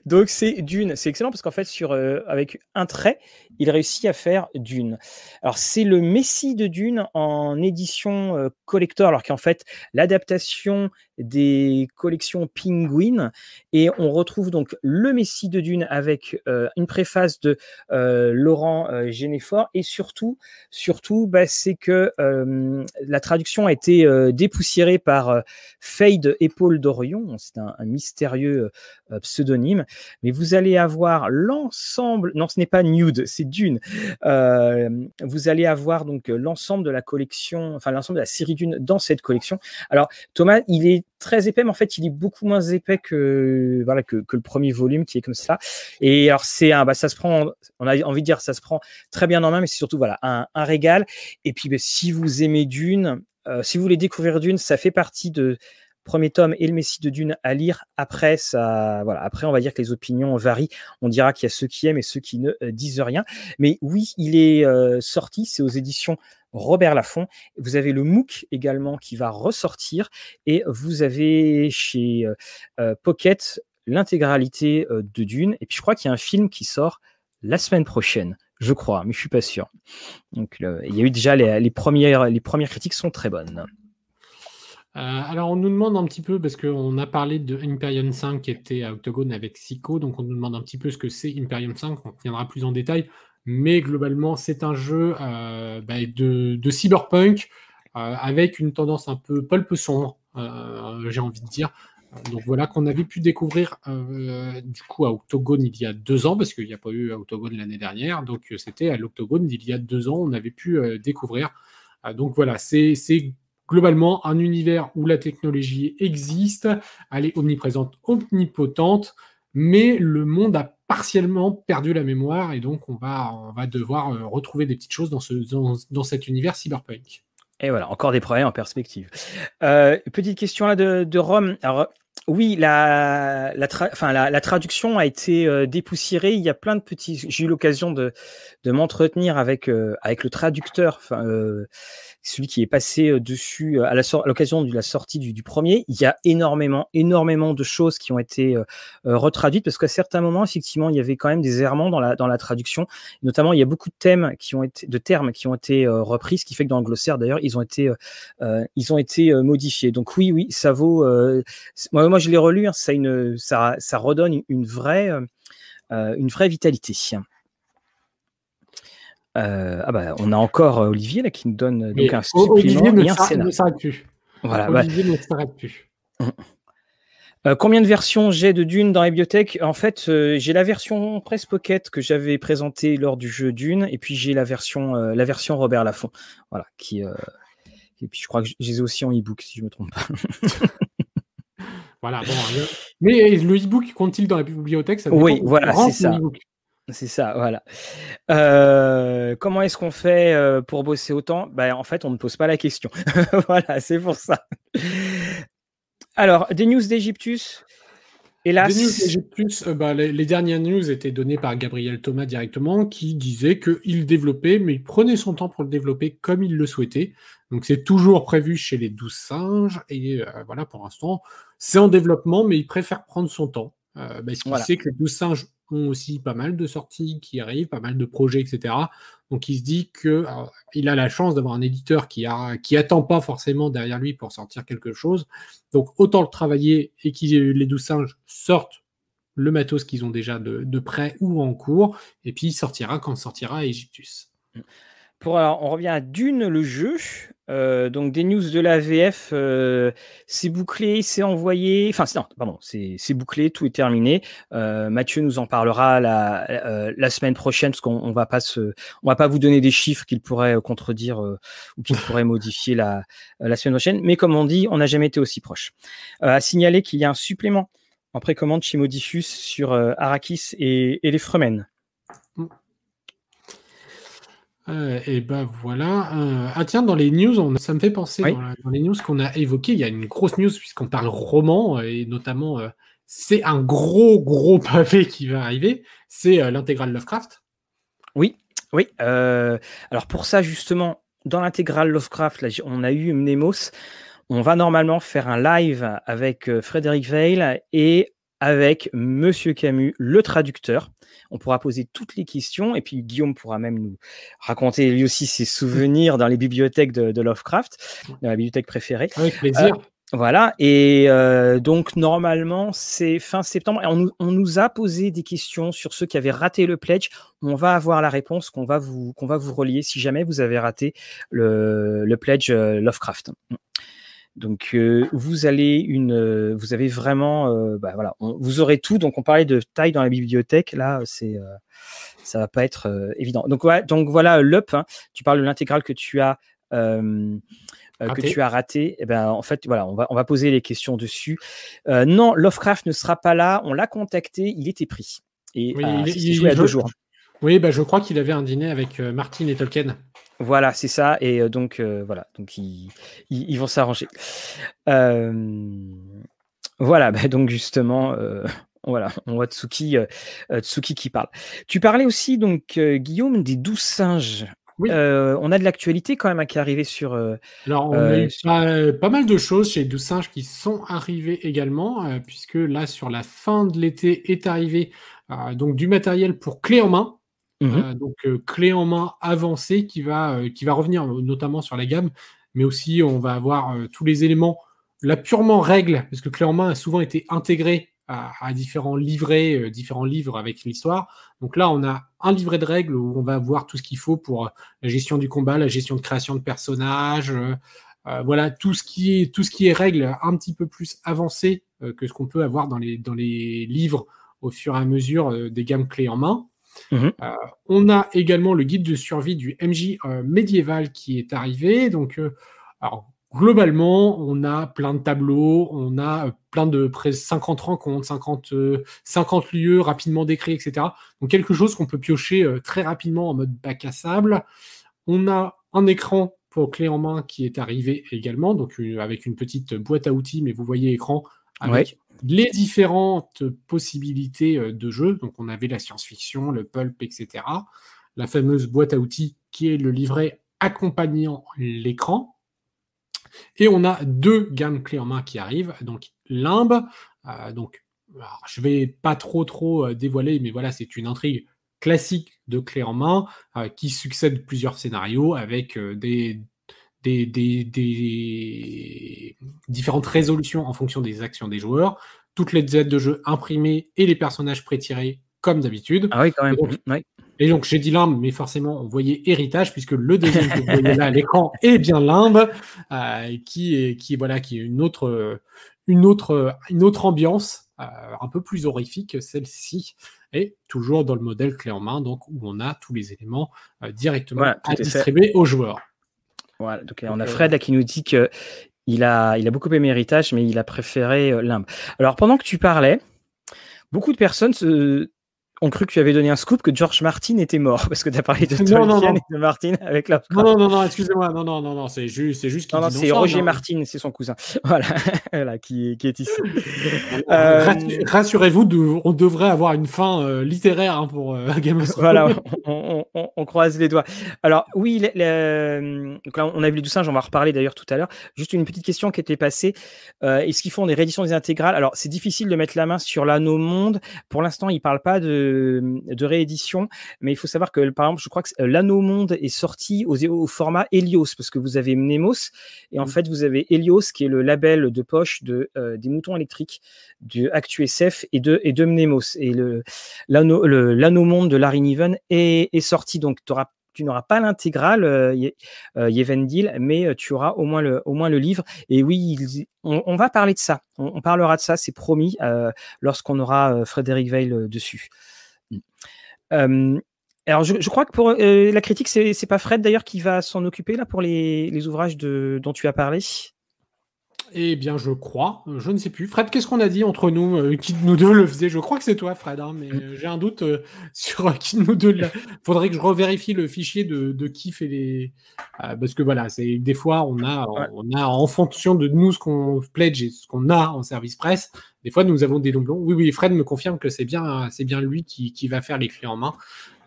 Donc c'est Dune, c'est excellent parce qu'en fait sur euh, avec un trait, il réussit à faire Dune. Alors c'est le Messie de Dune en édition euh, collector, alors qu'en fait l'adaptation des collections Penguin et on retrouve donc le Messie de Dune avec euh, une préface de Laurent Généfort. Et surtout surtout bah, c'est que la traduction a été dépoussiérée par Fade Épaule d'Orion, c'est un, un, mystérieux pseudo mais vous allez avoir l'ensemble, non ce n'est pas Nude, c'est Dune, euh, vous allez avoir donc l'ensemble de la collection, enfin l'ensemble de la série Dune dans cette collection. Alors Thomas, il est très épais, mais en fait il est beaucoup moins épais que, voilà, que, le premier volume qui est comme ça. Et alors c'est bah, ça se prend, on a envie de dire ça se prend très bien en main, mais c'est surtout voilà un, régal. Et puis bah, si vous aimez Dune, euh, si vous voulez découvrir Dune, ça fait partie de premier tome et le Messie de Dune à lire. Après, ça, voilà, après, on va dire que les opinions varient. On dira qu'il y a ceux qui aiment et ceux qui ne euh, disent rien. Mais oui, il est euh, sorti. C'est aux éditions Robert Laffont. Vous avez le MOOC également qui va ressortir et vous avez chez euh, Pocket l'intégralité de Dune. Et puis je crois qu'il y a un film qui sort la semaine prochaine. Je crois, mais je suis pas sûr. Donc, il y a eu déjà les, premières, les premières critiques sont très bonnes. Euh, alors, on nous demande un petit peu, parce qu'on a parlé de Imperium 5 qui était à Octogone avec Sico, donc on nous demande un petit peu ce que c'est Imperium 5, on reviendra plus en détail, mais globalement, c'est un jeu euh, bah, de, cyberpunk euh, avec une tendance un peu pulp sombre, j'ai envie de dire. Donc voilà qu'on avait pu découvrir du coup à Octogone il y a deux ans, parce qu'il n'y a pas eu à Octogone l'année dernière, donc c'était à l'Octogone d'il y a deux ans, on avait pu découvrir. donc voilà, c'est globalement un univers où la technologie existe, elle est omniprésente, omnipotente, mais le monde a partiellement perdu la mémoire et donc on va, devoir euh, retrouver des petites choses dans, ce, dans, cet univers cyberpunk. Et voilà, encore des problèmes en perspective. Euh, petite question là de, de Rome. Alors, oui, la, la, la, traduction a été euh, dépoussiérée. Il y a plein de petits. J'ai eu l'occasion de, de m'entretenir avec, avec le traducteur. Celui qui est passé dessus à l'occasion de la sortie du, premier. Il y a énormément, énormément de choses qui ont été retraduites parce qu'à certains moments, effectivement, il y avait quand même des errements dans la, dans la traduction. Notamment, il y a beaucoup de thèmes qui ont été, de termes qui ont été repris, ce qui fait que dans le glossaire, d'ailleurs, ils ont été, ils ont été modifiés. Donc oui, oui, ça vaut. moi, moi, je l'ai relu. Hein, ça, une, ça, ça redonne une vraie une vraie vitalité. Ah bah, on a encore Olivier là, qui nous donne donc un supplément et un scénario. plus. Voilà, Olivier ne s'arrête plus. Euh, combien de versions j'ai de Dune dans la bibliothèque? En fait, euh, j'ai la version Press Pocket que j'avais présentée lors du jeu Dune, et puis j'ai la version, euh, la version Robert Laffont. Voilà, qui, et puis je crois que je les ai aussi en e-book, si je ne me trompe pas. (laughs) voilà, bon, mais le e-book compte-t-il dans la bibliothèque? Oui, voilà, c'est ça. C'est ça, voilà. comment est-ce qu'on fait pour bosser autant? Ben, En fait, on ne pose pas la question. (laughs) voilà, c'est pour ça. Alors, des news d'Egyptus Hélas. Des news d'Egyptus, euh, bah, les, dernières news étaient données par Gabriel Thomas directement, qui disait qu'il développait, mais il prenait son temps pour le développer comme il le souhaitait. Donc c'est toujours prévu chez les douze singes, et euh, voilà, pour l'instant, c'est en développement, mais il préfère prendre son temps. Euh, parce qu'il sait que les douze singes ont aussi pas mal de sorties qui arrivent, pas mal de projets, etc. Donc il se dit que il a la chance d'avoir un éditeur qui a qui attend pas forcément derrière lui pour sortir quelque chose. Donc autant le travailler et que les douze singes sortent le matos qu'ils ont déjà de, prêt ou en cours, et puis il sortira quand sortira Egyptus. Pour, alors, on revient à Dune, le jeu. Euh, donc, des news de la VF, euh, c'est bouclé, c'est envoyé. Enfin, non, pardon, c'est bouclé, tout est terminé. Euh, Mathieu nous en parlera la, la semaine prochaine, parce qu'on va pas se, on va pas vous donner des chiffres qu'il pourrait contredire ou qu'il pourrait modifier la, la semaine prochaine. Mais comme on dit, on n'a jamais été aussi proche. à signaler qu'il y a un supplément en précommande chez Modifus sur Arrakis et, et les Fremen. Euh, et ben voilà. Euh, ah tiens, dans les news, ça me fait penser, dans, les news qu'on a évoquées, il y a une grosse news puisqu'on parle roman, et notamment, euh, c'est un gros, gros (laughs) pavé qui va arriver, c'est l'intégrale Lovecraft. Oui, oui. alors pour ça, justement, dans l'intégrale Lovecraft, là, on a eu Mnemos. On va normalement faire un live avec Frédéric Veil et avec Monsieur Camus, le traducteur. On pourra poser toutes les questions et puis Guillaume pourra même nous raconter lui aussi ses (laughs) souvenirs dans les bibliothèques de, Lovecraft, dans la bibliothèque préférée. Avec plaisir. Euh, voilà, et euh, donc normalement c'est fin septembre. Et on, nous a posé des questions sur ceux qui avaient raté le pledge. On va avoir la réponse qu'on va vous qu'on va vous relier si jamais vous avez raté le, le pledge euh, Lovecraft. Donc euh, vous allez une, euh, vous avez vraiment, euh, bah, voilà, vous aurez tout. Donc on parlait de taille dans la bibliothèque, là c'est, ça va pas être évident. Donc, donc voilà, l'up, hein, tu parles de l'intégrale que tu as. que tu as raté, eh ben en fait voilà, on va on va poser les questions dessus. non, Lovecraft ne sera pas là. On l'a contacté, il était pris et il, il, joué à deux jours. Oui, bah, je crois qu'il avait un dîner avec Martin et Tolkien. Voilà, c'est ça. Et euh, donc, euh, voilà, donc ils, vont s'arranger. Euh, voilà, bah, donc justement, (laughs) voilà, on voit Tsuki, Tsuki qui parle. Tu parlais aussi, donc, Guillaume, des douze singes. Oui. on a de l'actualité quand même hein, qui est arrivé sur. Alors, on a eu pas, mal de choses chez les douze singes qui sont arrivées également, puisque là, sur la fin de l'été, est arrivé donc du matériel pour clé en main. Mmh euh, donc euh, clé en main avancée qui va, euh, qui va revenir notamment sur la gamme, mais aussi on va avoir tous les éléments, la purement règle, parce que clé en main a souvent été intégré à, différents livrets, différents livres avec l'histoire. Donc là, on a un livret de règles où on va voir tout ce qu'il faut pour la gestion du combat, la gestion de création de personnages, voilà tout ce qui est tout ce qui est règles un petit peu plus avancé que ce qu'on peut avoir dans les dans les livres au fur et à mesure des gammes clés en main. Mhm. Euh, on a également le guide de survie du MJ euh, médiéval qui est arrivé. Donc, euh, alors, globalement, on a plein de tableaux, on a plein de près 50 rencontres, 50, 50 lieux rapidement décrits, etc. Donc, quelque chose qu'on peut piocher très rapidement en mode bac à sable. On a un écran pour clé en main qui est arrivé également, donc avec une petite boîte à outils, mais vous voyez écran avec les différentes possibilités euh, de jeu. Donc, on avait la science-fiction, le pulp, etc. La fameuse boîte à outils qui est le livret accompagnant l'écran. Et on a deux gammes clés en main qui arrivent. Donc, Limbe, euh, donc, je vais pas trop trop euh, dévoiler, mais voilà, c'est une intrigue classique de clés en main qui succède plusieurs scénarios avec des des, différentes résolutions en fonction des actions des joueurs, toutes les aides de jeu imprimées et les personnages pré-tirés comme d'habitude. Ah oui, quand même. Et donc, j'ai dit limbe, mais forcément, on voyait héritage, puisque le deuxième que vous voyez là à l'écran (laughs) est bien limbe, euh, qui, est, qui, voilà, qui est une autre, une autre, une autre ambiance, euh, un peu plus horrifique, celle-ci, et toujours dans le modèle clé en main, donc où on a tous les éléments euh, directement à distribuer aux joueurs. Voilà, donc, on a Fred qui nous dit que il a, il a beaucoup aimé Héritage, mais il a préféré limbe. Alors, pendant que tu parlais, beaucoup de personnes se, ont cru que tu avais donné un scoop que George Martin était mort (laughs) parce que tu as parlé de Tolkien et de Martin avec la. Non, non, non, non excusez-moi, non, non, non, non, c'est juste, c'est juste. Non, non, c'est Roger Martin, c'est son cousin, (laughs) voilà, qui, qui, est ici. (laughs) Euh, rassurez-vous, on devrait avoir une fin euh, littéraire hein, pour euh, Game of Thrones. Voilà, on, on, on, croise les doigts. Alors oui, donc là, on a vu les douze on va reparler d'ailleurs tout à l'heure. Juste une petite question qui était passée. Est-ce qu'ils font des rééditions des intégrales? Alors c'est difficile de mettre la main sur l'anneau monde. Pour l'instant, ils parlent pas de de, réédition. Mais il faut savoir que, par exemple, je crois que euh, l'Anneau Monde est sorti au, format Helios, parce que vous avez Mnemos, et en mmh. fait, vous avez Helios, qui est le label de poche de, euh, des moutons électriques du ActuSF et de, et de Mnemos. Et l'Anneau Monde de Larry Niven est, est sorti, donc tu auras tu n'auras pas l'intégrale euh, Yevendil, mais tu auras au moins le, au moins le livre. Et oui, on, va parler de ça. On, parlera de ça, c'est promis, lorsqu'on aura Frédéric Veil dessus. Alors, je, crois que pour euh, la critique, c'est pas Fred d'ailleurs qui va s'en occuper là pour les, ouvrages de, dont tu as parlé. Eh bien, je crois. Je ne sais plus. Fred, qu'est-ce qu'on a dit entre nous euh, Qui de nous deux le faisait? Je crois que c'est toi, Fred, hein, mais mm. j'ai un doute (laughs) sur qui de nous deux. Il (laughs) faudrait que je revérifie le fichier de, qui fait les. parce que voilà, c'est des fois, on a, on a en fonction de nous ce qu'on pledge et ce qu'on a en service presse, des fois, nous avons des doublons. Oui, oui, Fred me confirme que c'est bien, c'est bien lui qui, va faire les clés en main.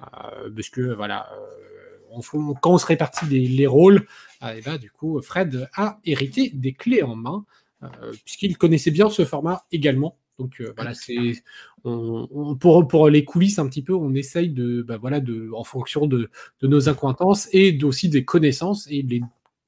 Euh, parce que, voilà, euh, quand on se répartit les, rôles, euh, et ben, du coup, Fred a hérité des clés en main, puisqu'il connaissait bien ce format également. Donc voilà, c'est pour, pour les coulisses un petit peu, on essaye de, bah, voilà, de, en fonction de, nos acquaintances et aussi des connaissances et les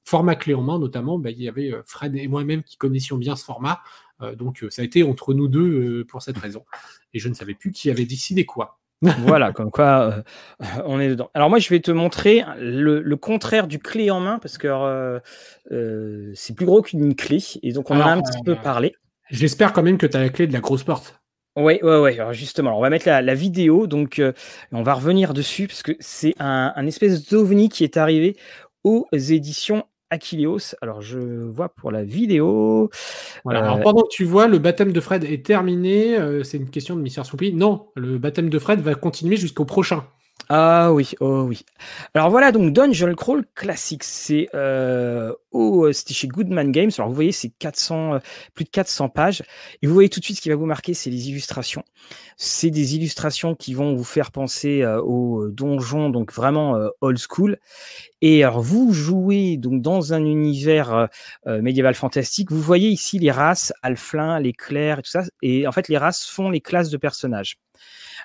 formats clés en main notamment, bah, il y avait Fred et moi-même qui connaissions bien ce format. Euh, donc euh, ça a été entre nous deux euh, pour cette raison. Et je ne savais plus qui avait décidé quoi. (laughs) voilà, comme quoi (laughs) on est dedans. Alors moi, je vais te montrer le, contraire du clé en main parce que c'est plus gros qu'une clé et donc on en a un petit peu parlé. J'espère quand même que tu as la clé de la grosse porte. Oui, oui, oui. Alors justement, on va mettre la, vidéo, donc on va revenir dessus parce que c'est un, un espèce d'ovni qui est arrivé aux éditions Achilleos. Alors, je vois pour la vidéo. alors, euh, pendant que tu vois, le baptême de Fred est terminé. Euh, c'est une question de Mister Soupy. Non, le baptême de Fred va continuer jusqu'au prochain. Ah oui, oh oui. Alors voilà, donc Dungeon Crawl classique, c'est euh, oh, c'était chez Goodman Games. Alors vous voyez, c'est 400, euh, plus de 400 pages. Et vous voyez tout de suite ce qui va vous marquer, c'est les illustrations. C'est des illustrations qui vont vous faire penser euh, au donjon, donc vraiment old school. Et alors vous jouez donc dans un univers médiéval fantastique. Vous voyez ici les races, Alflin, les clercs et tout ça. Et en fait, les races font les classes de personnages.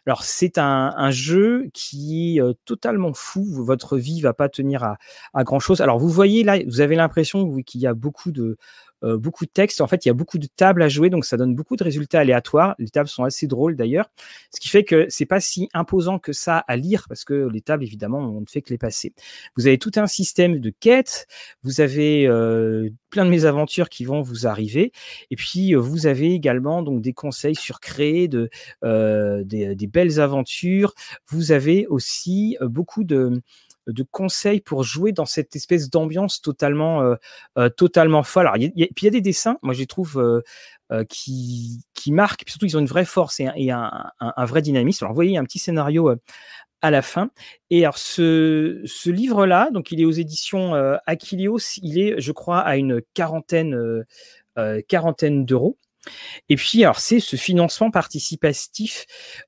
Alors c'est un, jeu qui est euh, totalement fou. Votre vie va pas tenir à, à grand chose. Alors vous voyez là, vous avez l'impression qu'il y a beaucoup de euh, beaucoup de textes. En fait, il y a beaucoup de tables à jouer, donc ça donne beaucoup de résultats aléatoires. Les tables sont assez drôles d'ailleurs, ce qui fait que c'est pas si imposant que ça à lire parce que les tables, évidemment, on ne fait que les passer. Vous avez tout un système de quêtes, vous avez euh, plein de mésaventures qui vont vous arriver, et puis euh, vous avez également donc des conseils sur créer de des, des, belles aventures. Vous avez aussi beaucoup de conseils pour jouer dans cette espèce d'ambiance totalement, euh, euh, totalement folle. Alors, il y a des dessins, moi je trouve euh, qui, marquent, surtout ils ont une vraie force et, un, vrai dynamisme. Alors, vous voyez, un petit scénario à la fin. Et alors, ce, ce livre-là, donc il est aux éditions Achilleos, il est, je crois, à une quarantaine, quarantaine d'euros. Et puis, alors, c'est ce financement participatif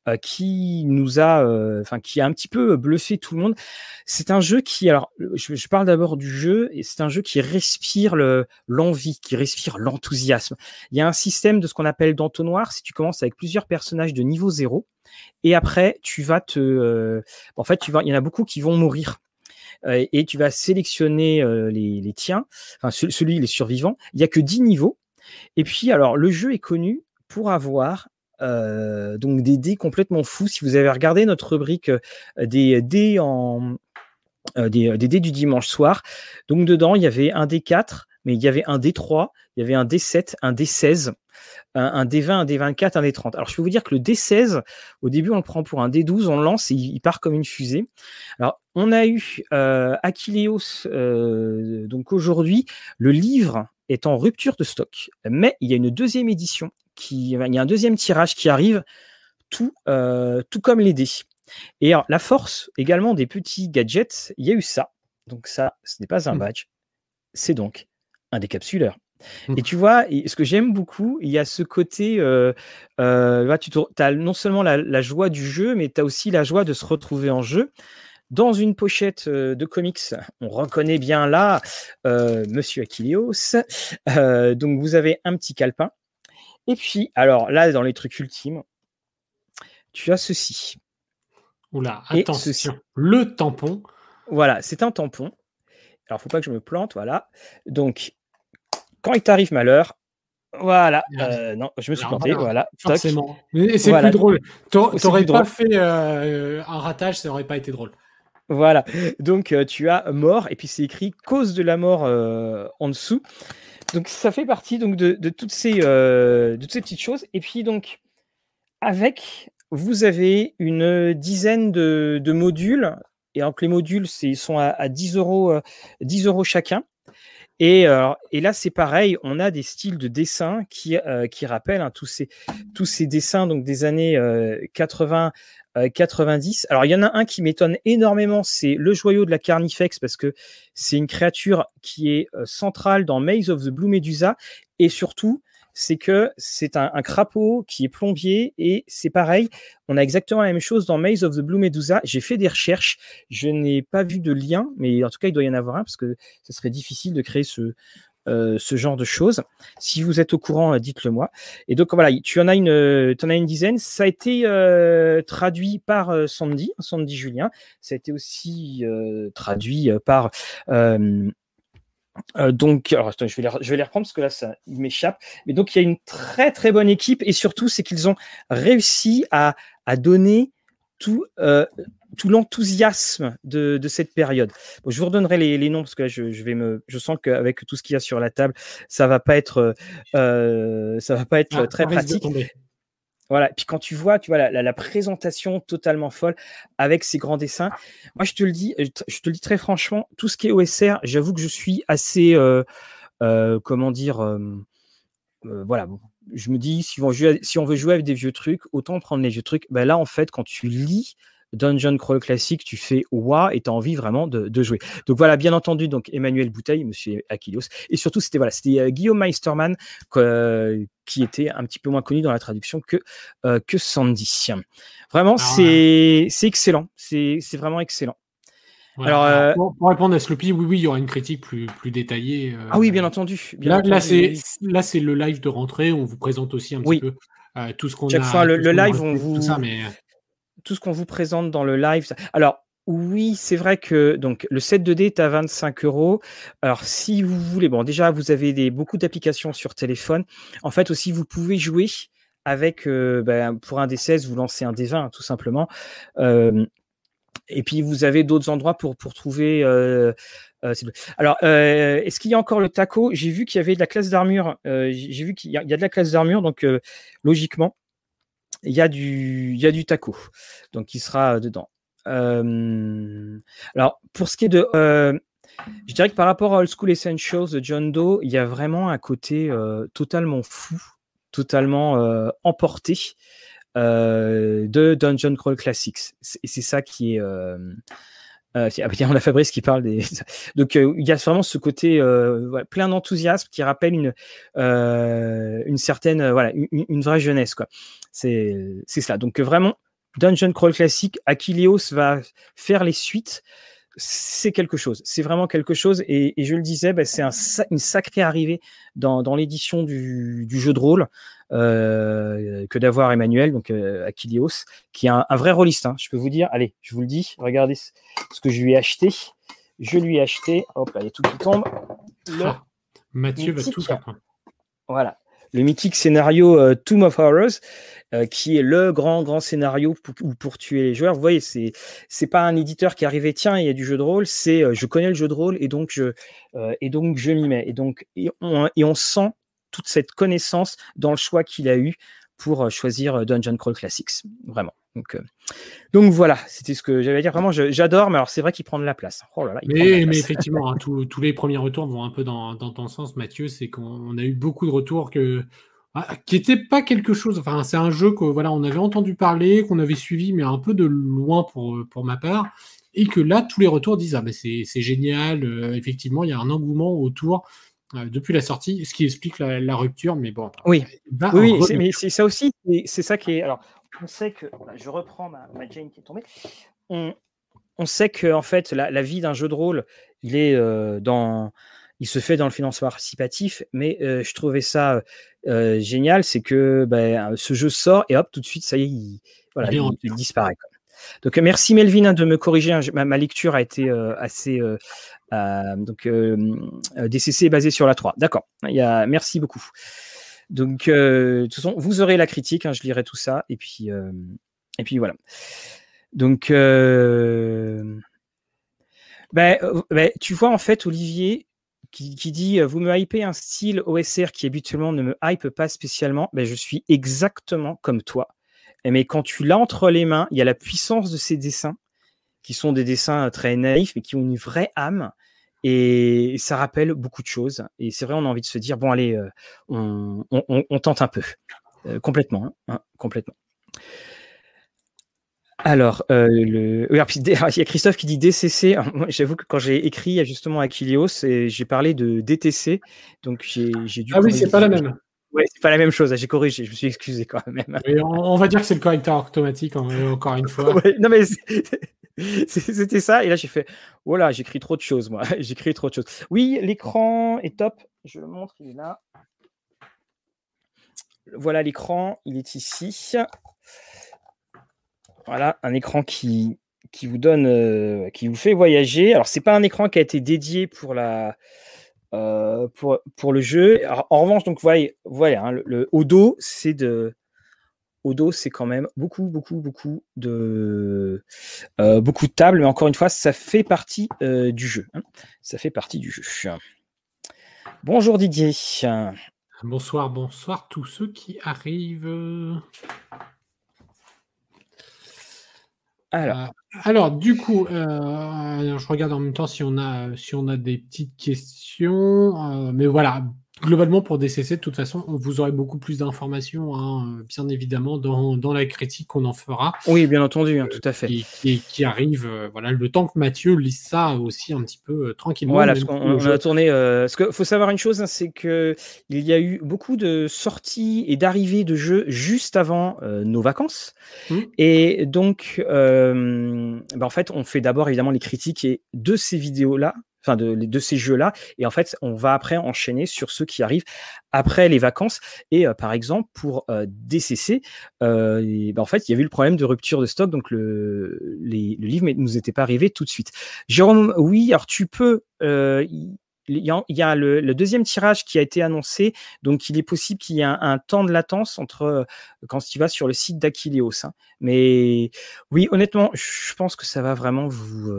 euh, qui nous a, euh, enfin, qui a un petit peu bluffé tout le monde. C'est un jeu qui, alors, je, parle d'abord du jeu, et c'est un jeu qui respire l'envie, qui respire l'enthousiasme. Il y a un système de ce qu'on appelle d'entonnoir. Si tu commences avec plusieurs personnages de niveau zéro, et après, tu vas te, euh, en fait, tu vas, il y en a beaucoup qui vont mourir et tu vas sélectionner les, les, tiens, enfin celui les survivants. Il y a que 10 niveaux et puis, alors, le jeu est connu pour avoir donc des dés complètement fous. Si vous avez regardé notre rubrique des dés en des, dés du dimanche soir, donc dedans il y avait un D4, mais il y avait un D3, il y avait un D7, un D16 un, D20, un D24, un D30. Alors, je peux vous dire que le D16, au début, on le prend pour un D12, on le lance et il, part comme une fusée. Alors, on a eu euh, Achilleos, euh, donc aujourd'hui, le livre est en rupture de stock, mais il y a une deuxième édition, qui, il y a un deuxième tirage qui arrive, tout, euh, tout comme les dés. Et alors, la force également des petits gadgets, il y a eu ça. Donc ça, ce n'est pas un mmh. badge, c'est donc un décapsuleur. Mmh. Et tu vois, ce que j'aime beaucoup, il y a ce côté, euh, euh, tu as non seulement la, joie du jeu, mais tu as aussi la joie de se retrouver en jeu. Dans une pochette euh, de comics, on reconnaît bien là Monsieur Achilleos. donc vous avez un petit calepin. Et puis, alors là, dans les trucs ultimes, tu as ceci. Oula, attention, le tampon. Voilà, c'est un tampon. Alors, faut pas que je me plante, voilà. Donc, quand il t'arrive malheur, voilà. Euh, non, je me suis planté. Voilà. Forcément. Et c'est plus drôle. T'aurais pas fait euh, un ratage, ça n'aurait pas été drôle. Voilà. Donc euh, tu as mort et puis c'est écrit cause de la mort en dessous. Donc ça fait partie donc de, toutes ces de toutes ces petites choses. Et puis donc avec vous avez une dizaine de, modules et donc les modules ils sont à, à 10 euros 10 euros chacun. Et, euh, et, là, c'est pareil, on a des styles de dessin qui, euh, qui rappellent hein, tous, ces, tous ces dessins donc des années 80, euh, 90. Alors, il y en a un qui m'étonne énormément, c'est le joyau de la Carnifex, parce que c'est une créature qui est centrale dans Maze of the Blue Medusa, et surtout, c'est que c'est un, crapaud qui est plombier et c'est pareil. On a exactement la même chose dans Maze of the Blue Medusa. J'ai fait des recherches, je n'ai pas vu de lien, mais en tout cas, il doit y en avoir un parce que ce serait difficile de créer ce, euh, ce genre de choses. Si vous êtes au courant, euh, dites-le moi. Et donc voilà, tu en as une, en as une dizaine. Ça a été euh, traduit par Sandy, Sandy Julien. Ça a été aussi traduit par euh, donc, alors, je, vais les, je vais les reprendre parce que là, ça m'échappe. Mais donc, il y a une très très bonne équipe et surtout, c'est qu'ils ont réussi à, donner tout, euh, tout l'enthousiasme de, de, cette période. je vous redonnerai les, les noms parce que là, je, je, vais me, je sens qu'avec tout ce qu'il y a sur la table, ça va pas être, euh, ça va pas être ah, très pratique. Voilà. Et puis quand tu vois, tu vois la, présentation totalement folle avec ces grands dessins. Moi, je te le dis, je te le dis très franchement, tout ce qui est OSR, j'avoue que je suis assez, euh, euh, comment dire, euh, voilà. Je me dis, si on, si on veut jouer avec des vieux trucs, autant prendre les vieux trucs. Ben là, en fait, quand tu lis Dungeon Crawl classique, tu fais wa et tu as envie vraiment de, jouer. Donc voilà, bien entendu, donc Emmanuel Bouteille, monsieur Achilles, et surtout c'était voilà, c'était euh, Guillaume Meisterman qui était un petit peu moins connu dans la traduction que euh, que Sandy. Vraiment, ah c'est c'est excellent, c'est vraiment excellent. alors, euh, pour, répondre à Sloppy, oui, oui, il y aura une critique plus, plus détaillée. ah oui, bien entendu. là, là c'est le live de rentrée. On vous présente aussi un petit peu tout ce qu'on a. Chaque fois, le, live, on vous, ça, mais tout ce qu'on vous présente dans le live. Alors, oui, c'est vrai que donc le set 2D est à 25 euros. Alors, si vous voulez, bon, déjà, vous avez beaucoup d'applications sur téléphone. En fait, aussi, vous pouvez jouer avec, euh, ben, pour un D16, vous lancez un D20, tout simplement. Euh, et puis, vous avez d'autres endroits pour, pour trouver. Euh, alors, est-ce qu'il y a encore le taco? J'ai vu qu'il y avait de la classe d'armure. J'ai vu qu'il y, a de la classe d'armure, donc logiquement, il y a du, il y a du taco, donc il sera dedans. Euh, alors pour ce qui est de, euh, je dirais que par rapport à Old School Essentials de John Doe, il y a vraiment un côté euh, totalement fou, totalement emporté de Dungeon Crawl Classics. Et c'est ça qui est euh, on a Fabrice qui parle des. (laughs) Donc euh, il y a vraiment ce côté euh, plein d'enthousiasme qui rappelle une euh, une certaine voilà une, vraie jeunesse quoi. C'est c'est ça. Donc vraiment Dungeon Crawl classique, Achilleos va faire les suites. C'est quelque chose, c'est vraiment quelque chose, et, et je le disais, bah, c'est un, une sacrée arrivée dans, dans l'édition du, du, jeu de rôle. Euh, que d'avoir Emmanuel, donc euh, Achilleos, qui est un, vrai rôliste. Hein. Je peux vous dire, allez, je vous le dis, regardez ce que je lui ai acheté. Je lui ai acheté, hop là, il y a tout qui tombe. Ah, Mathieu va tout faire. Voilà. le mythique scénario Tomb of Horrors, qui est le grand, grand scénario pour, pour tuer les joueurs. Vous voyez, c'est c'est pas un éditeur qui est arrivé, tiens, il y a du jeu de rôle, c'est je connais le jeu de rôle et donc je, et donc je m'y mets. Et donc, et on, et on sent toute cette connaissance dans le choix qu'il a eu pour choisir Dungeon Crawl Classics. Vraiment. Donc, euh, donc voilà, c'était ce que j'avais à dire. Vraiment, j'adore, mais alors c'est vrai qu'il prend de la place. Oh mais, effectivement, hein, tous les premiers retours vont un peu dans, ton sens, Mathieu. C'est qu'on a eu beaucoup de retours que, ah, qui n'étaient pas quelque chose. Enfin, c'est un jeu que voilà, on avait entendu parler, qu'on avait suivi, mais un peu de loin pour, pour ma part. Et que là, tous les retours disent Ah, ben c'est génial, euh, effectivement, il y a un engouement autour euh, depuis la sortie, ce qui explique la, rupture, mais bon. Oui, oui mais c'est ça aussi, c'est ça qui est. Alors, on sait que, je reprends ma, Jane qui est tombée, on, sait que en fait la, vie d'un jeu de rôle, il est euh, dans, il se fait dans le financement participatif, mais euh, je trouvais ça euh, génial, c'est que ben, ce jeu sort et hop tout de suite ça y est, il, voilà, il, disparaît. Donc merci Melvin hein, de me corriger, hein, ma, lecture a été assez donc DCC basé sur la 3. D'accord, merci beaucoup. Donc, euh, de toute façon, vous aurez la critique, hein, je lirai tout ça, et puis, euh, et puis voilà. Donc, euh, ben, ben, tu vois, en fait, Olivier, qui, dit Vous me hypez un style OSR qui habituellement ne me hype pas spécialement, ben, je suis exactement comme toi. Mais quand tu l'as entre les mains, il y a la puissance de ces dessins, qui sont des dessins très naïfs, mais qui ont une vraie âme. Et ça rappelle beaucoup de choses. Et c'est vrai, on a envie de se dire, bon, allez, euh, on, tente un peu. Euh, complètement. Hein, hein, complètement. Alors, euh, le... il y a Christophe qui dit DCC. J'avoue que quand j'ai écrit justement à Kilios, j'ai parlé de DTC. Donc, j'ai dû. Ah oui, c'est pas la même. Oui, c'est pas la même chose. J'ai corrigé. Je me suis excusé quand même. on, va dire que c'est le correcteur automatique, encore une fois. (laughs) non, mais (laughs) C'était ça. Et là, j'ai fait, voilà, oh j'écris trop de choses, moi. (laughs) j'écris trop de choses. Oui, l'écran est top. Je le montre, il est là. Voilà l'écran, il est ici. Voilà, un écran qui, qui vous donne, euh, qui vous fait voyager. Alors, c'est pas un écran qui a été dédié pour la, euh, pour, pour le jeu. en revanche, donc, voilà, voilà hein, le, le, au dos, c'est de, au dos, c'est quand même beaucoup, beaucoup, beaucoup de, euh, beaucoup de tables. Mais encore une fois, ça fait partie euh, du jeu. Hein. Ça fait partie du jeu. Bonjour Didier. Bonsoir, bonsoir tous ceux qui arrivent. Alors, euh, alors du coup, je regarde en même temps si on a, si on a des petites questions. mais voilà, globalement, pour DCC, de toute façon, vous aurez beaucoup plus d'informations, hein, euh, bien évidemment, dans, la critique qu'on en fera. Oui, bien entendu, hein, tout à fait. Et qui, arrive, euh, voilà, le temps que Mathieu lise ça aussi un petit peu euh, tranquillement. Voilà, parce qu'on a tourné. parce qu'il faut savoir une chose, hein, c'est qu'il y a eu beaucoup de sorties et d'arrivées de jeux juste avant nos vacances. Mmh. Et donc, bah, en fait, on fait d'abord évidemment les critiques et de ces vidéos-là, enfin de, de ces jeux-là. Et en fait, on va après enchaîner sur ceux qui arrivent après les vacances. Et euh, par exemple, pour euh, DCC, euh, ben, en fait, il y avait eu le problème de rupture de stock, donc le, les, le livre ne nous était pas arrivé tout de suite. Jérôme, oui, alors tu peux. il y a, le, deuxième tirage qui a été annoncé, donc il est possible qu'il y ait un, temps de latence entre quand tu vas sur le site d'Aquileos. Hein. Mais oui, honnêtement, je pense que ça va vraiment vous,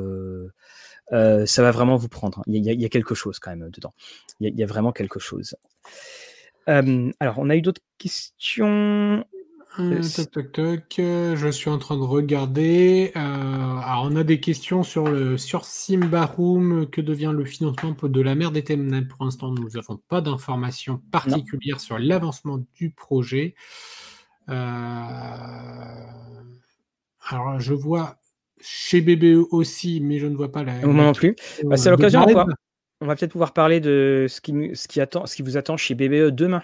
euh, ça va vraiment vous prendre. Hein. Il y, a, quelque chose quand même dedans. Il y a, vraiment quelque chose. Euh, alors, on a eu d'autres questions. Euh, toc, toc, toc. Je suis en train de regarder. alors, on a des questions sur le sur Simbaroom. Que devient le financement de la mer des thèmes Pour l'instant, nous n'avons pas d'informations particulières sur l'avancement du projet. alors, je vois chez BBE aussi, mais je ne vois pas la. Moi non plus. Bah, c'est l'occasion. On va, on va peut-être pouvoir parler de ce qui, ce, qui attend, ce qui vous attend chez BBE demain.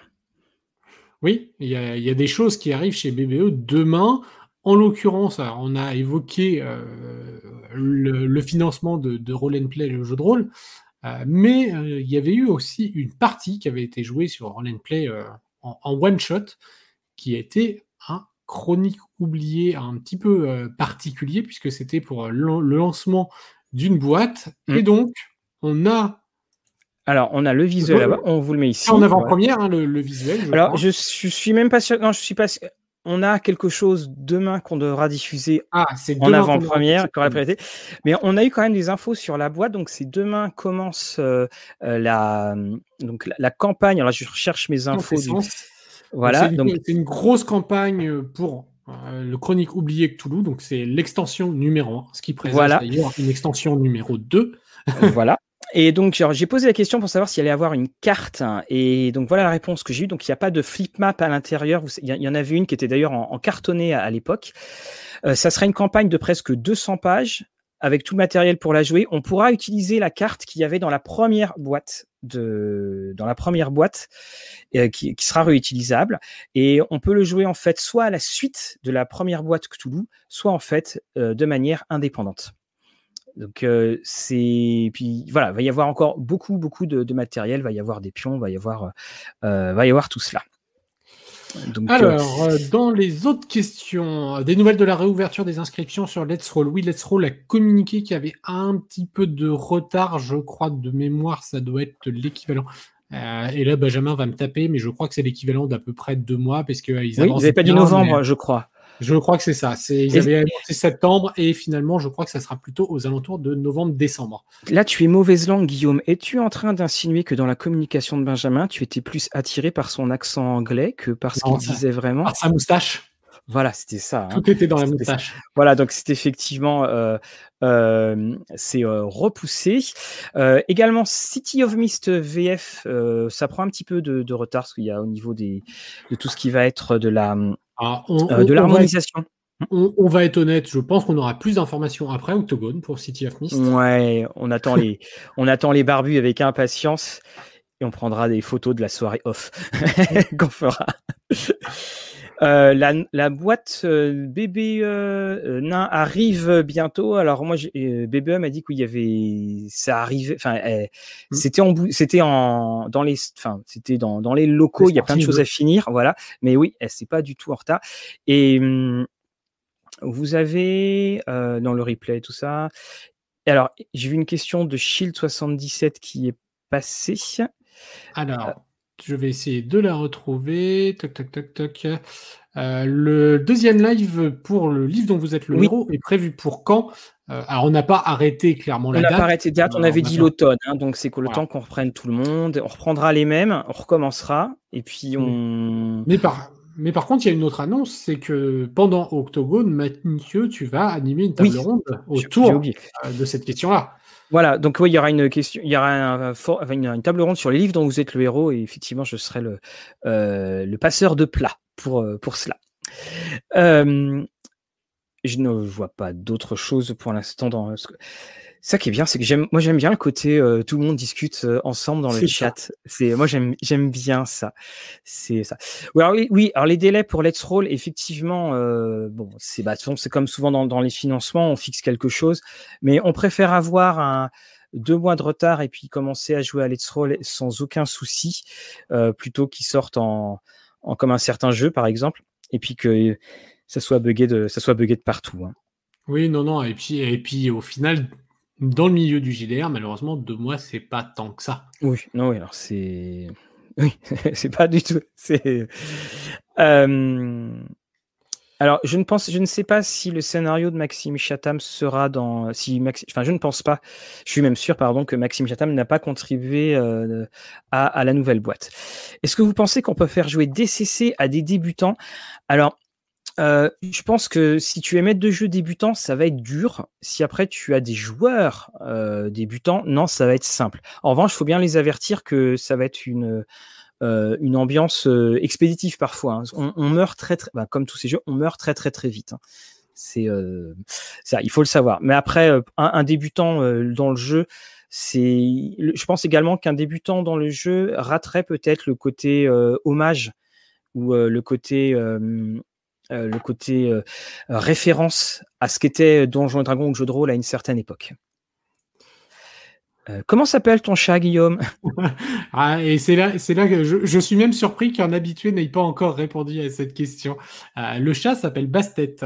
Oui, il y, a, des choses qui arrivent chez BBE demain. En l'occurrence, on a évoqué euh, le, financement de, de Roll and Play, le jeu de rôle, euh, mais euh, il y avait eu aussi une partie qui avait été jouée sur Roll and Play en, en one shot, qui était un chronique oubliée un petit peu euh, particulier, puisque c'était pour le lancement d'une boîte. Et mm. donc, on a Alors, on a le visuel là-bas, on vous le met ici. En avant-première, hein, le, visuel. Alors, je, je, suis même pas sûr. Non, je suis pas. On a quelque chose demain qu'on devra diffuser ah, en avant-première, mais on a eu quand même des infos sur la boîte. Donc, c'est demain commence euh, euh, la, donc, la, campagne. Alors, je recherche mes infos. Voilà. C'est une, grosse campagne pour euh, le Chronique oublié Cthulhu. Donc, c'est l'extension numéro 1, ce qui présente d'ailleurs une extension numéro 2. voilà. Et donc, j'ai posé la question pour savoir s'il allait avoir une carte. Et donc, voilà la réponse que j'ai eue. Donc, il n'y a pas de flip map à l'intérieur. Il y, en avait une qui était d'ailleurs en, cartonné à, l'époque. Euh, ça sera une campagne de presque 200 pages avec tout le matériel pour la jouer. On pourra utiliser la carte qu'il y avait dans la première boîte de dans la première boîte euh, qui, sera réutilisable et on peut le jouer en fait soit à la suite de la première boîte Cthulhu, soit en fait euh, de manière indépendante. Donc euh, c'est puis voilà, va y avoir encore beaucoup beaucoup de, matériel, va y avoir des pions, va y avoir va y avoir tout cela. Donc, Alors, euh, dans les autres questions, des nouvelles de la réouverture des inscriptions sur Let's Roll. Oui, Let's Roll a communiqué qu'il y avait un petit peu de retard, je crois, de mémoire, ça doit être l'équivalent. et là, Benjamin va me taper, mais je crois que c'est l'équivalent d'à peu près deux mois, parce qu'ils oui, n'avaient pas dit novembre, je crois. Je crois que c'est ça. Ils avaient annoncé septembre et finalement, je crois que ça sera plutôt aux alentours de novembre-décembre. Là, tu es mauvaise langue, Guillaume. Es-tu en train d'insinuer que dans la communication de Benjamin, tu étais plus attiré par son accent anglais que par ce qu'il disait vraiment? Par sa moustache. Voilà, c'était ça. Hein. Tout était dans la moustache. Voilà, donc c'est effectivement euh, euh, c'est euh, repoussé. également, City of Mist VF, ça prend un petit peu de, de retard parce qu'il y a au niveau des, de tout ce qui va être de la ah, euh, de l'harmonisation. On, va être honnête, je pense qu'on aura plus d'informations après Octogone pour City of Mist. Ouais, on attend les, (laughs) on attend les barbus avec impatience et on prendra des photos de la soirée off (laughs) qu'on fera. Euh, la, boîte euh, bébé nain arrive bientôt. Alors moi, BBE m'a dit qu'il y avait, ça arrivait. Enfin, hmm. c'était en, c'était en dans les, enfin, c'était dans, dans les locaux. Il y a plein de choses à finir, voilà. Mais oui, c'est pas du tout en retard. Et hum, vous avez dans le replay tout ça. Alors, j'ai vu une question de Shield 77 qui est passée. Alors, je vais essayer de la retrouver. Toc, toc, toc, toc. Euh, le deuxième live pour le livre dont vous êtes le héros est prévu pour quand? Euh, Alors, on n'a pas arrêté clairement la date. On n'a pas arrêté date, on avait dit l'automne. Hein, donc, c'est que le temps qu'on reprenne tout le monde. On reprendra les mêmes, on recommencera. Et puis, on. Mais par, mais par contre, il y a une autre annonce c'est que pendant Octogone, Mathieu, tu vas animer une table ronde autour euh, de cette question-là. Voilà, donc oui, il y aura une question, il y aura une, table ronde sur les livres dont vous êtes le héros, et effectivement, je serai le, euh, passeur de plat pour, euh, pour cela. Euh, je ne vois pas d'autre chose pour l'instant dans ça qui est bien, c'est que j'aime, moi j'aime bien le côté tout le monde discute ensemble dans le chat. C'est moi j'aime j'aime bien ça. C'est ça. Oui alors, oui, alors les délais pour Let's Roll, effectivement, bon, c'est bah, c'est comme souvent dans, dans, les financements, on fixe quelque chose, mais on préfère avoir un deux mois de retard et puis commencer à jouer à Let's Roll sans aucun souci, plutôt qu'ils sortent en, en, comme un certain jeu par exemple, et puis que ça soit buggé de ça soit buggé de partout. Hein. Oui, non, non, et puis et puis au final dans le milieu du JDR, malheureusement, deux mois, c'est pas tant que ça. Oui, non, alors c'est. (laughs) Oui, (laughs) c'est pas du tout. C'est. Euh, alors, je ne pense, je ne sais pas si le scénario de Maxime Chatham sera dans. Si Enfin, je ne pense pas. Je suis même sûr, pardon, que Maxime Chatham n'a pas contribué euh, à, à, la nouvelle boîte. Est-ce que vous pensez qu'on peut faire jouer DCC à des débutants? Alors, euh, je pense que si tu es maître de jeu débutant, ça va être dur. Si après tu as des joueurs euh, débutants, non, ça va être simple. En revanche, il faut bien les avertir que ça va être une, euh, ambiance expéditive parfois. Hein. On, meurt très, très bah, comme tous ces jeux, on meurt très très très vite. Hein. C'est ça, il faut le savoir. Mais après, un, débutant dans le jeu, c'est, je pense également qu'un débutant dans le jeu raterait peut-être le côté hommage ou le côté le côté euh, référence à ce qu'était Donjons et Dragons ou jeu de rôle à une certaine époque. Euh, comment s'appelle ton chat, Guillaume? (laughs) Ah, Et c'est là, c'est là que je, suis même surpris qu'un habitué n'ait pas encore répondu à cette question. le chat s'appelle Bastet.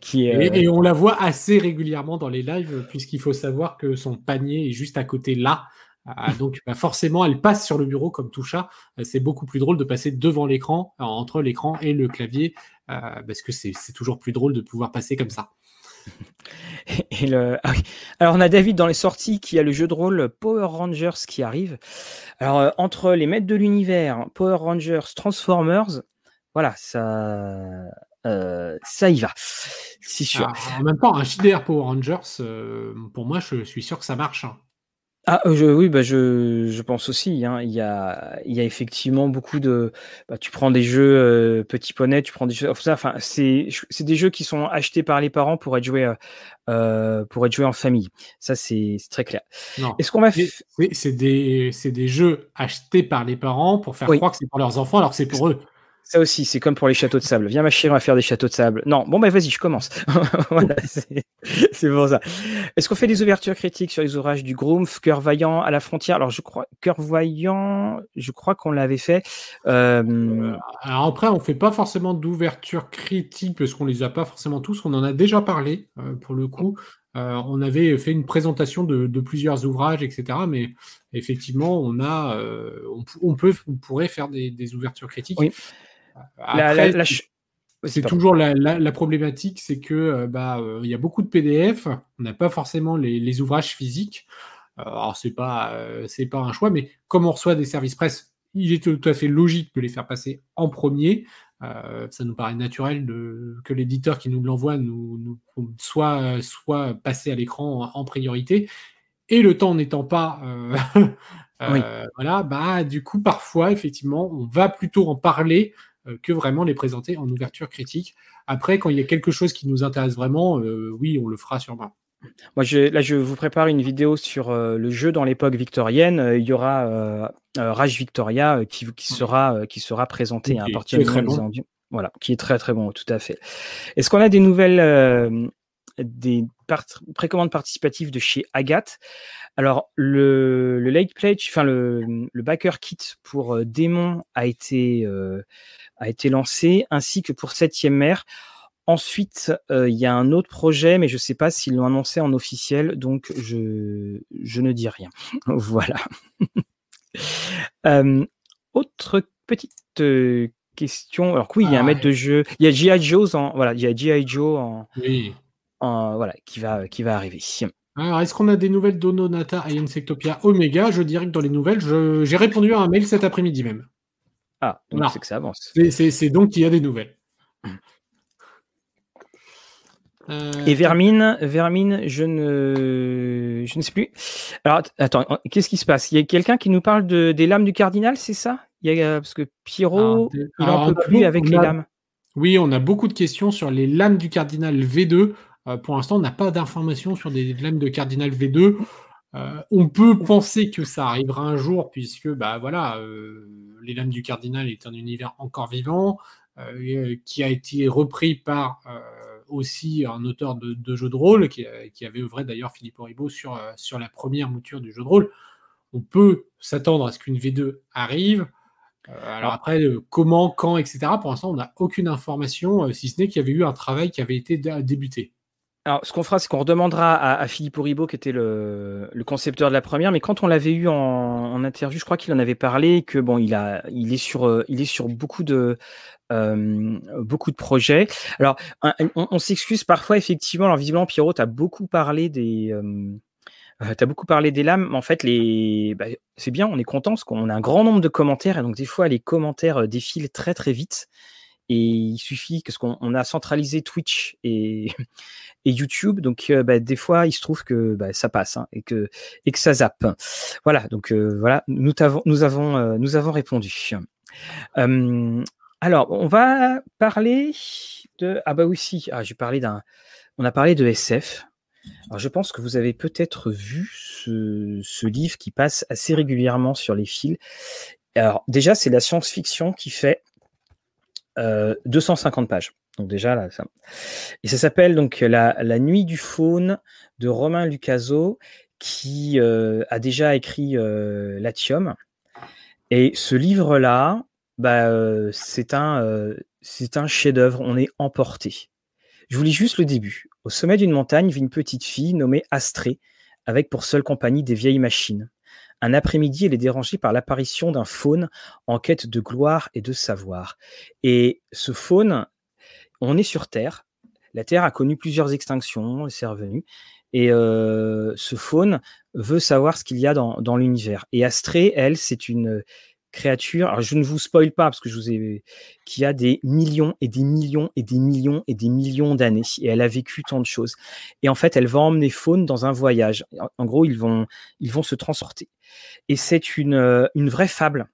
qui et, on la voit assez régulièrement dans les lives, puisqu'il faut savoir que son panier est juste à côté là. Donc bah, forcément, elle passe sur le bureau comme tout chat. c'est beaucoup plus drôle de passer devant l'écran, entre l'écran et le clavier, parce que c'est toujours plus drôle de pouvoir passer comme ça. (laughs) Ah Alors on a David dans les sorties qui a le jeu de rôle Power Rangers qui arrive. Alors entre les maîtres de l'univers, Power Rangers, Transformers, voilà, ça, ça y va. C'est sûr. en même temps, un JDR Power Rangers, pour moi, je suis sûr que ça marche. Hein. Ah, je, oui, bah je, je pense aussi. Hein. Il, y a, il y a effectivement beaucoup de. Bah, tu prends des jeux Petit Poney, tu prends des jeux. Enfin, c'est, c'est des jeux qui sont achetés par les parents pour être joués, euh, pour être joués en famille. Ça, c'est, très clair. Est-ce qu'on va c'est, des, c'est des jeux achetés par les parents pour faire croire que c'est pour leurs enfants alors que c'est pour eux. Ça aussi, c'est comme pour les châteaux de sable. Viens ma chérie, on va faire des châteaux de sable. Non, bon ben vas-y, je commence. (laughs) voilà, c'est pour ça. Est-ce qu'on fait des ouvertures critiques sur les ouvrages du Groomf, Cœur Vaillant à la frontière? Alors je crois, Cœur Vaillant, je crois qu'on l'avait fait. Euh, euh, alors après, on fait pas forcément d'ouverture critique parce qu'on les a pas forcément tous. On en a déjà parlé euh, pour le coup. on avait fait une présentation de, plusieurs ouvrages, etc. Mais effectivement, on a, on, peut, on pourrait faire des, des ouvertures critiques. Oui c'est toujours la, problématique, c'est que euh, bah euh, il y a beaucoup de PDF, on n'a pas forcément les, ouvrages physiques. Euh, alors c'est pas c'est pas un choix, mais comme on reçoit des services presse, il est tout à fait logique de les faire passer en premier. ça nous paraît naturel de, que l'éditeur qui nous l'envoie nous, soit soit passé à l'écran en, priorité. Et le temps n'étant pas (laughs) voilà, bah du coup parfois effectivement on va plutôt en parler que vraiment les présenter en ouverture critique. Après, quand il y a quelque chose qui nous intéresse vraiment, euh, oui, on le fera sûrement. Moi, je, là, je vous prépare une vidéo sur euh, le jeu dans l'époque victorienne. il y aura Rage Victoria qui, sera, qui sera présenté à partir de bon. Voilà, qui est très très bon, tout à fait. Est-ce qu'on a des nouvelles, des précommandes participatives de chez Agathe? Alors, le, le late pledge, enfin le, le, backer kit pour Démon a été, a été lancé, ainsi que pour Septième Mer. Ensuite, euh, il y a un autre projet, mais je ne sais pas s'ils l'ont annoncé en officiel, donc je, je ne dis rien. (laughs) voilà. (laughs) Euh, autre petite euh, question. Alors oui, il y a un ah, maître de jeu. Il y a G.I. Joe en voilà, il y a G.I. Joe en, oui. en, voilà qui va qui va arriver. Alors, est-ce qu'on a des nouvelles d'Ononata et Insectopia Omega? Je dirais que dans les nouvelles, j'ai répondu à un mail cet après-midi même. Ah, donc c'est que ça avance. C'est donc qu'il y a des nouvelles. Euh, Et Vermine, Vermine, je ne, je ne sais plus. Alors, attends, qu'est-ce qui se passe? Il y a quelqu'un qui nous parle de, des lames du cardinal, c'est ça? Il y a, Parce que Pierrot, il n'en peut plus avec les lames. Oui, on a beaucoup de questions sur les lames du cardinal V2. Euh, pour l'instant, on n'a pas d'informations sur des lames de cardinal V2. Euh, on peut penser que ça arrivera un jour, puisque bah voilà, euh, les lames du cardinal est un univers encore vivant, euh, qui a été repris par aussi un auteur de, jeux de rôle, qui, avait œuvré d'ailleurs Philippe Oribo sur, sur la première mouture du jeu de rôle. On peut s'attendre à ce qu'une V2 arrive. alors après, comment, quand, etc. Pour l'instant, on n'a aucune information, si ce n'est qu'il y avait eu un travail qui avait été débuté. Alors, ce qu'on fera, c'est qu'on redemandera à, Philippe Oribo, qui était le, concepteur de la première, mais quand on l'avait eu en, interview, je crois qu'il en avait parlé, que bon, il euh, est sur beaucoup de, euh, projets. Alors, on, s'excuse parfois, effectivement. Alors, visiblement, Pierrot, tu as beaucoup parlé des, euh, beaucoup parlé des lames. En fait, bah, c'est bien, on est content parce qu'on a un grand nombre de commentaires et donc des fois, les commentaires défilent très très vite. Et il suffit parce qu'on a centralisé Twitch (laughs) et, YouTube, donc euh, bah, des fois il se trouve que bah, ça passe hein, et que ça zappe. Voilà, donc euh, voilà, nous avons nous avons euh, nous avons répondu. alors, on va parler de ah bah oui si, ah, j'ai parlé d'un, on a parlé de SF. Alors, je pense que vous avez peut-être vu ce livre qui passe assez régulièrement sur les fils. Alors déjà, c'est la science-fiction qui fait 250 euh, pages. Donc déjà là, ça. Et ça s'appelle donc la, Nuit du faune de Romain Lucaso, qui euh, a déjà écrit euh, Latium. Et ce livre-là, bah, c'est un, c'est un chef-d'œuvre. On est emporté. Je vous lis juste le début. Au sommet d'une montagne vit une petite fille nommée Astrée, avec pour seule compagnie des vieilles machines. Un après-midi, elle est dérangée par l'apparition d'un faune en quête de gloire et de savoir. Et ce faune, on est sur Terre. La Terre a connu plusieurs extinctions, et c'est revenu. Et euh, ce faune veut savoir ce qu'il y a dans, dans l'univers. Et Astrée, elle, c'est une créature. Alors je ne vous spoil pas parce que je vous ai qui a des millions et des millions et des millions et des millions d'années et elle a vécu tant de choses. Et en fait, elle va emmener Faune dans un voyage. En gros, ils vont ils vont se transporter. Et c'est une euh, une vraie fable.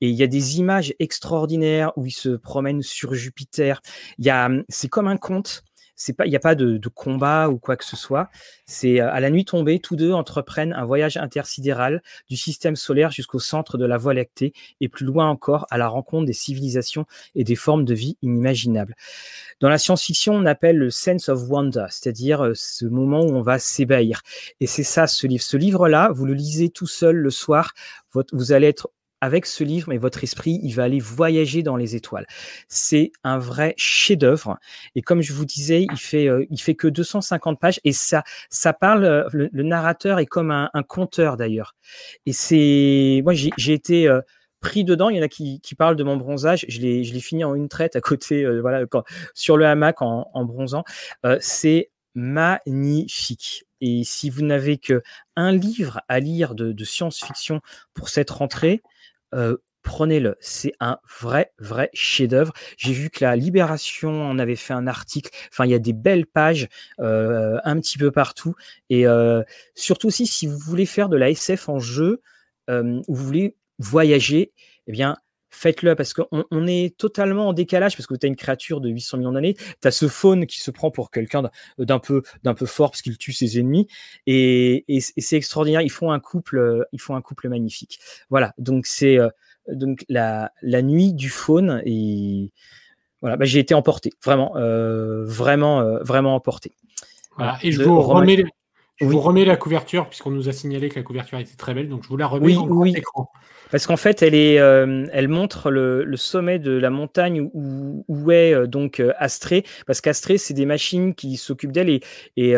Et il y a des images extraordinaires où ils se promènent sur Jupiter. Il y a c'est comme un conte c'est pas, il n'y a pas de, combat ou quoi que ce soit. C'est euh, à la nuit tombée, tous deux entreprennent un voyage intersidéral du système solaire jusqu'au centre de la Voie lactée et plus loin encore à la rencontre des civilisations et des formes de vie inimaginables. Dans la science-fiction, on appelle le sense of wonder, c'est-à-dire euh, ce moment où on va s'ébahir. Et c'est ça, ce livre. Ce livre-là, vous le lisez tout seul le soir, vous allez être avec ce livre, mais votre esprit, il va aller voyager dans les étoiles. C'est un vrai chef-d'œuvre. Et comme je vous disais, il fait, euh, il fait que 250 pages et ça, ça parle. Euh, le, narrateur est comme un, conteur d'ailleurs. Et c'est, moi, j'ai été euh, pris dedans. Il y en a qui, parlent de mon bronzage. Je l'ai, fini en une traite à côté, voilà, sur le hamac en bronzant. c'est magnifique. Et si vous n'avez que un livre à lire de, science-fiction pour cette rentrée, euh, prenez-le. C'est un vrai, vrai chef-d'œuvre. J'ai vu que la Libération en avait fait un article. Enfin, il y a des belles pages euh, un petit peu partout. Et euh, surtout aussi, si vous voulez faire de la SF en jeu, ou vous voulez voyager, eh bien, faites-le parce qu'on on est totalement en décalage parce que tu as une créature de 800 millions d'années, tu as ce faune qui se prend pour quelqu'un d'un peu d'un peu fort parce qu'il tue ses ennemis et, c'est extraordinaire, ils font un couple ils font un couple magnifique. Voilà, donc c'est euh, donc la, la nuit du faune et voilà, bah, j'ai été emporté, vraiment euh, vraiment euh, vraiment emporté. Voilà, et je vous remets je vous remets la couverture, puisqu'on nous a signalé que la couverture était très belle, donc je vous la remets en oui. écran. Parce qu'en fait, elle, est, euh, elle montre le, sommet de la montagne où, où est euh, donc euh, Astrée, parce qu'Astrée, c'est des machines qui s'occupent d'elle, et, et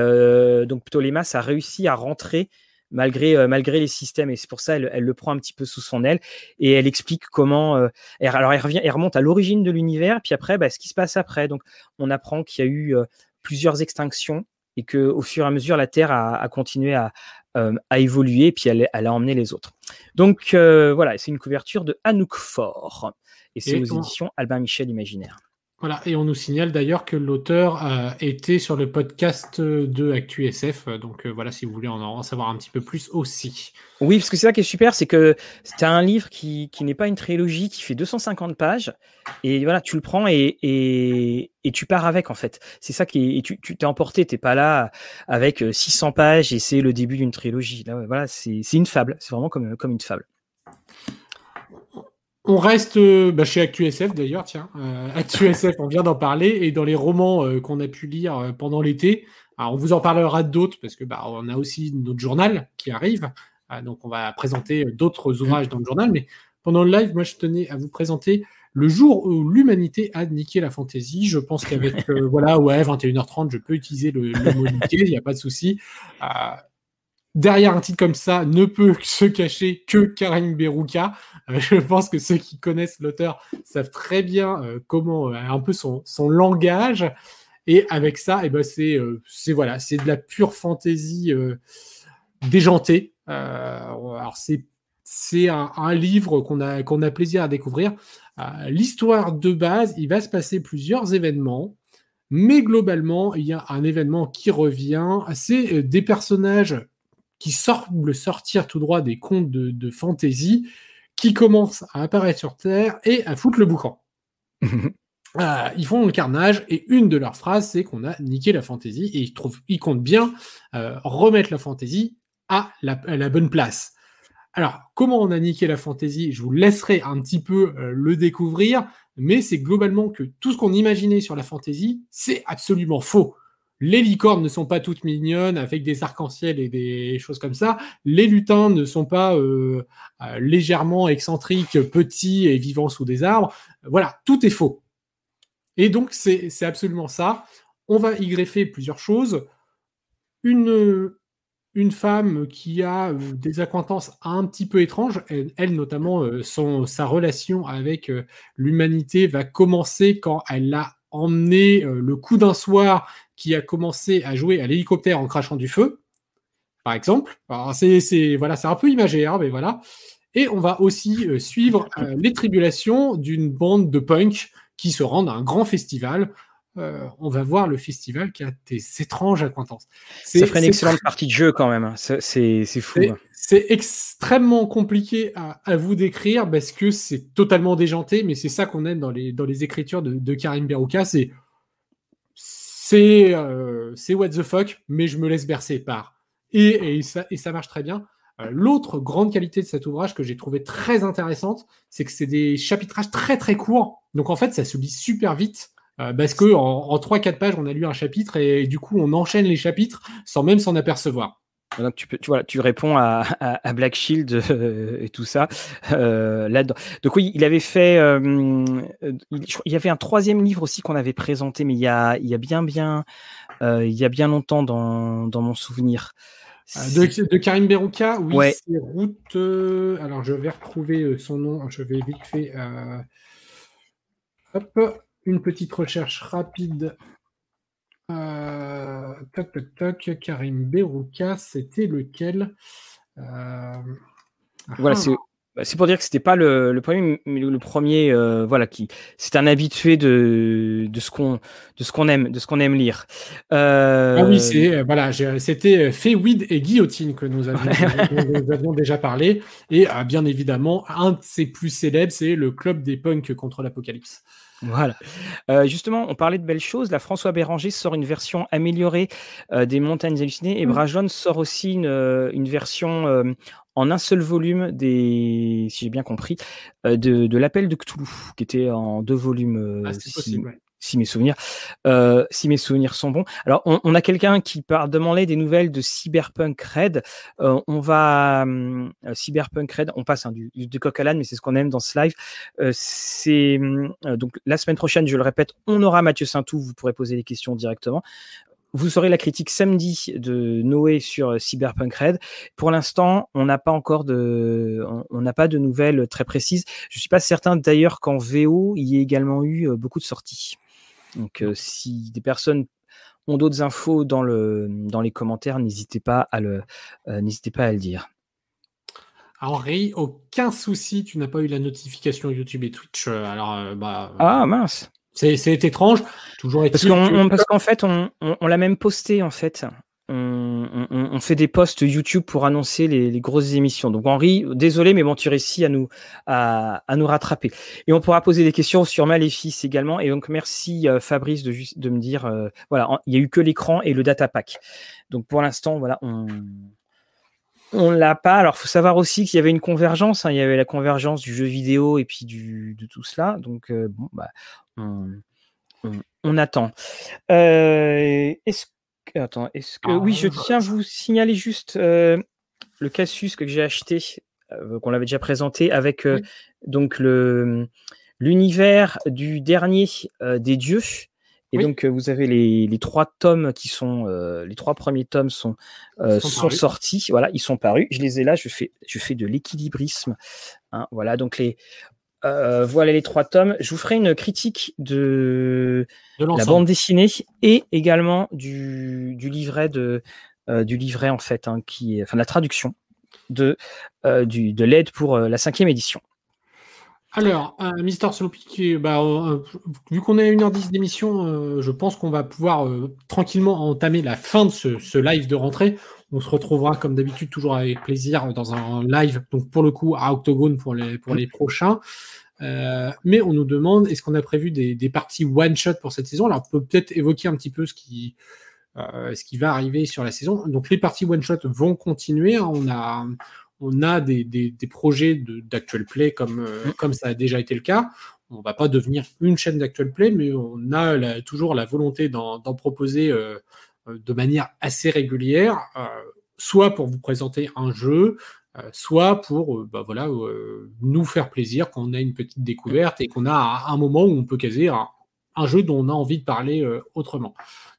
donc Ptolémas a réussi à rentrer malgré, malgré les systèmes, et c'est pour ça elle, elle le prend un petit peu sous son aile, et elle explique comment... alors, elle, revient, elle remonte à l'origine de l'univers, puis après, bah, ce qui se passe après. Donc, on apprend qu'il y a eu plusieurs extinctions, et que au fur et à mesure, la Terre a, continué à, euh, à, évoluer, puis elle, elle, a emmené les autres. Donc euh, voilà, c'est une couverture de Anouk Fort, et c'est aux éditions Albin Michel Imaginaire. Voilà, et on nous signale d'ailleurs que l'auteur euh, était sur le podcast de ActuSF, donc voilà, si vous voulez en, en savoir un petit peu plus aussi. Oui, parce que c'est ça qui est super, c'est que c'est un livre qui, qui n'est pas une trilogie, qui fait 250 pages, et voilà, tu le prends et, et, tu pars avec en fait. C'est ça qui est, et tu t'es emporté, t'es pas là avec 600 pages et c'est le début d'une trilogie. Là, voilà, c'est une fable, c'est vraiment comme, comme une fable. On reste euh, bah, chez ActuSF d'ailleurs, tiens. Euh, ActuSF, on vient d'en parler, et dans les romans euh, qu'on a pu lire euh, pendant l'été, on vous en parlera d'autres parce que bah, on a aussi notre journal qui arrive, donc on va présenter d'autres ouvrages dans le journal. Mais pendant le live, moi je tenais à vous présenter le jour où l'humanité a niqué la fantaisie. Je pense qu'avec voilà ouais 21h30, je peux utiliser le, mot niquer, il n'y a pas de souci derrière un titre comme ça ne peut (laughs) se cacher que Karim Berouka. Euh, je pense que ceux qui connaissent l'auteur savent très bien euh, comment euh, un peu son, son, langage. Et avec ça, eh ben c'est c'est voilà, c'est de la pure fantaisie déjantée. alors c'est c'est un, un, livre qu'on a qu'on a plaisir à découvrir. L'histoire de base, il va se passer plusieurs événements. Mais globalement, il y a un événement qui revient. C'est des personnages qui semble sortir tout droit des contes de, de fantasy, qui commencent à apparaître sur Terre et à foutre le boucan. Euh, (laughs) ils font le carnage et une de leurs phrases, c'est qu'on a niqué la fantaisie et ils, trouvent, ils comptent bien euh, remettre la fantaisie à la, la, bonne place. Alors, comment on a niqué la fantaisie Je vous laisserai un petit peu euh, le découvrir, mais c'est globalement que tout ce qu'on imaginait sur la fantaisie, c'est absolument faux. Les licornes ne sont pas toutes mignonnes avec des arcs-en-ciel et des choses comme ça. Les lutins ne sont pas euh, euh, légèrement excentriques, petits et vivant sous des arbres. Voilà, tout est faux. Et donc, c'est absolument ça. On va y greffer plusieurs choses. Une, une femme qui a des acquaintances un petit peu étranges. Elle, notamment, son, sa relation avec l'humanité va commencer quand elle a emmené le coup d'un soir qui a commencé à jouer à l'hélicoptère en crachant du feu, par exemple. C'est voilà, un peu imagé, hein, mais voilà. Et on va aussi suivre les tribulations d'une bande de punk qui se rendent à un grand festival euh, on va voir le festival qui a des étranges acquaintances. Ça ferait une excellente partie de jeu quand même. C'est fou. C'est extrêmement compliqué à, vous décrire parce que c'est totalement déjanté, mais c'est ça qu'on aime dans les, dans les écritures de, Karim Berouka. C'est euh, c'est what the fuck, mais je me laisse bercer par. Et, et, ça, et ça marche très bien. Euh, l'autre grande qualité de cet ouvrage que j'ai trouvé très intéressante, c'est que c'est des chapitrages très très courts. Donc en fait, ça se lit super vite. Euh, parce que en, 3-4 pages, on a lu un chapitre et, du coup, on enchaîne les chapitres sans même s'en apercevoir. Donc tu, peux, tu, vois, tu réponds à, à, Black Shield euh, et tout ça euh, là-dedans. Donc oui, il avait fait, il, y avait un troisième livre aussi qu'on avait présenté, mais il y a, il y a bien bien, il y a bien longtemps dans, dans mon souvenir. De, de, Karim Berouka, oui, c'est Route. alors je vais retrouver son nom, je vais vite fait. Hop une petite recherche rapide. Euh, toc, toc, toc, Karim Berouka, c'était lequel? Euh, Voilà, ah. bah, c'est pour dire que c'était pas le, premier, mais le, premier, euh, voilà, qui c'est un habitué de, de ce qu'on de ce qu'on aime, de ce qu'on aime lire. Ah oui, c'est voilà, c'était Weed et Guillotine que nous avions, nous avions déjà parlé, et bien évidemment un de ses plus célèbres, c'est le club des punks contre l'apocalypse. Voilà. Euh, justement, on parlait de belles choses. La François Béranger sort une version améliorée euh, des Montagnes hallucinées et mmh. Brajon sort aussi une, euh, version en un seul volume des, si j'ai bien compris, de, l'appel de Cthulhu, qui était en deux volumes. Ah, possible, si mes souvenirs, euh, si mes souvenirs sont bons. Alors, on, a quelqu'un qui part demander des nouvelles de Cyberpunk Red. Euh, on va euh, Cyberpunk Red, on passe hein, du, du, coq à l'âne, mais c'est ce qu'on aime dans ce live. c'est donc la semaine prochaine, je le répète, on aura Mathieu Saintou. Vous pourrez poser des questions directement. Vous saurez la critique samedi de Noé sur Cyberpunk Red. Pour l'instant, on n'a pas encore de, on n'a pas de nouvelles très précises. Je suis pas certain d'ailleurs qu'en VO, il y ait également eu beaucoup de sorties. Donc, si des personnes ont d'autres infos dans, le, dans les commentaires, n'hésitez pas, à le, n'hésitez pas à le dire. Henri, aucun souci, tu n'as pas eu la notification YouTube et Twitch. Alors, bah, ah mince. C'est étrange. Toujours parce qu'en fait, on, on l'a même posté en fait on, fait des posts YouTube pour annoncer les, grosses émissions. Donc Henri, désolé, mais bon, tu réussis à nous, à, nous rattraper. Et on pourra poser des questions sur Maléfice également. Et donc merci euh, Fabrice de, me dire, euh, voilà, il n'y a eu que l'écran et le data pack. Donc pour l'instant, voilà, on on l'a pas. Alors, faut savoir aussi qu'il y avait une convergence. Hein. Il y avait la convergence du jeu vidéo et puis du, de tout cela. Donc, euh, bah, on, attend. Attends, est-ce que. oui, je tiens à vous signaler juste euh, le Casus que j'ai acheté, euh, qu'on l'avait déjà présenté, avec euh, donc le l'univers du dernier des dieux. Et donc, vous avez les, les, trois tomes qui sont. les trois premiers tomes sont, sont, sortis. Voilà, ils sont parus. Je les ai là. Je fais, je fais de l'équilibrisme. Hein, voilà, donc les, euh, voilà les trois tomes. Je vous ferai une critique de, la bande dessinée et également du, livret de euh, du livret en fait, hein, qui est, enfin la traduction de euh, du, de l'aide pour la cinquième édition. Alors, Mister Sloopy, bah, vu qu'on est à 1h10 d'émission, je pense qu'on va pouvoir tranquillement entamer la fin de ce, live de rentrée. On se retrouvera comme d'habitude toujours avec plaisir dans un live, donc pour le coup à Octogone pour les, prochains. Euh, mais on nous demande est-ce qu'on a prévu des, parties one shot pour cette saison? Alors on peut peut-être évoquer un petit peu ce qui, euh, ce qui va arriver sur la saison. Donc les parties one shot vont continuer. On a, on a des, des, des projets d'actual play comme, euh, comme ça a déjà été le cas. On va pas devenir une chaîne d'actual play, mais on a toujours la volonté d'en proposer euh, de manière assez régulière, euh, soit pour vous présenter un jeu, soit pour bah voilà, nous faire plaisir quand on a une petite découverte et qu'on a un moment où on peut caser un, jeu dont on a envie de parler autrement.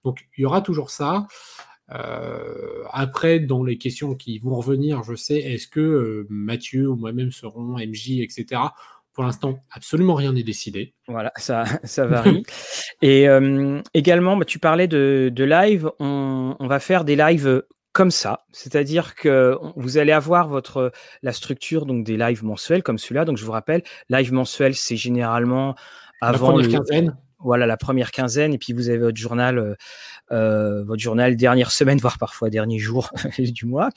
Donc il y aura toujours ça. Après, dans les questions qui vont revenir, je sais, est-ce que Mathieu ou moi-même seront MJ, etc. Pour l'instant, absolument rien n'est décidé. Voilà, ça, ça varie. (laughs) Et également, bah, tu parlais de, live. On, on, va faire des lives comme ça, c'est-à-dire que vous allez avoir votre la structure donc des lives mensuels comme celui-là. Donc je vous rappelle, live mensuel, c'est généralement avant la quinzaine. Voilà la première quinzaine, et puis vous avez votre journal, euh, euh, votre journal dernière semaine, (laughs) voire parfois dernier jour (laughs) du mois.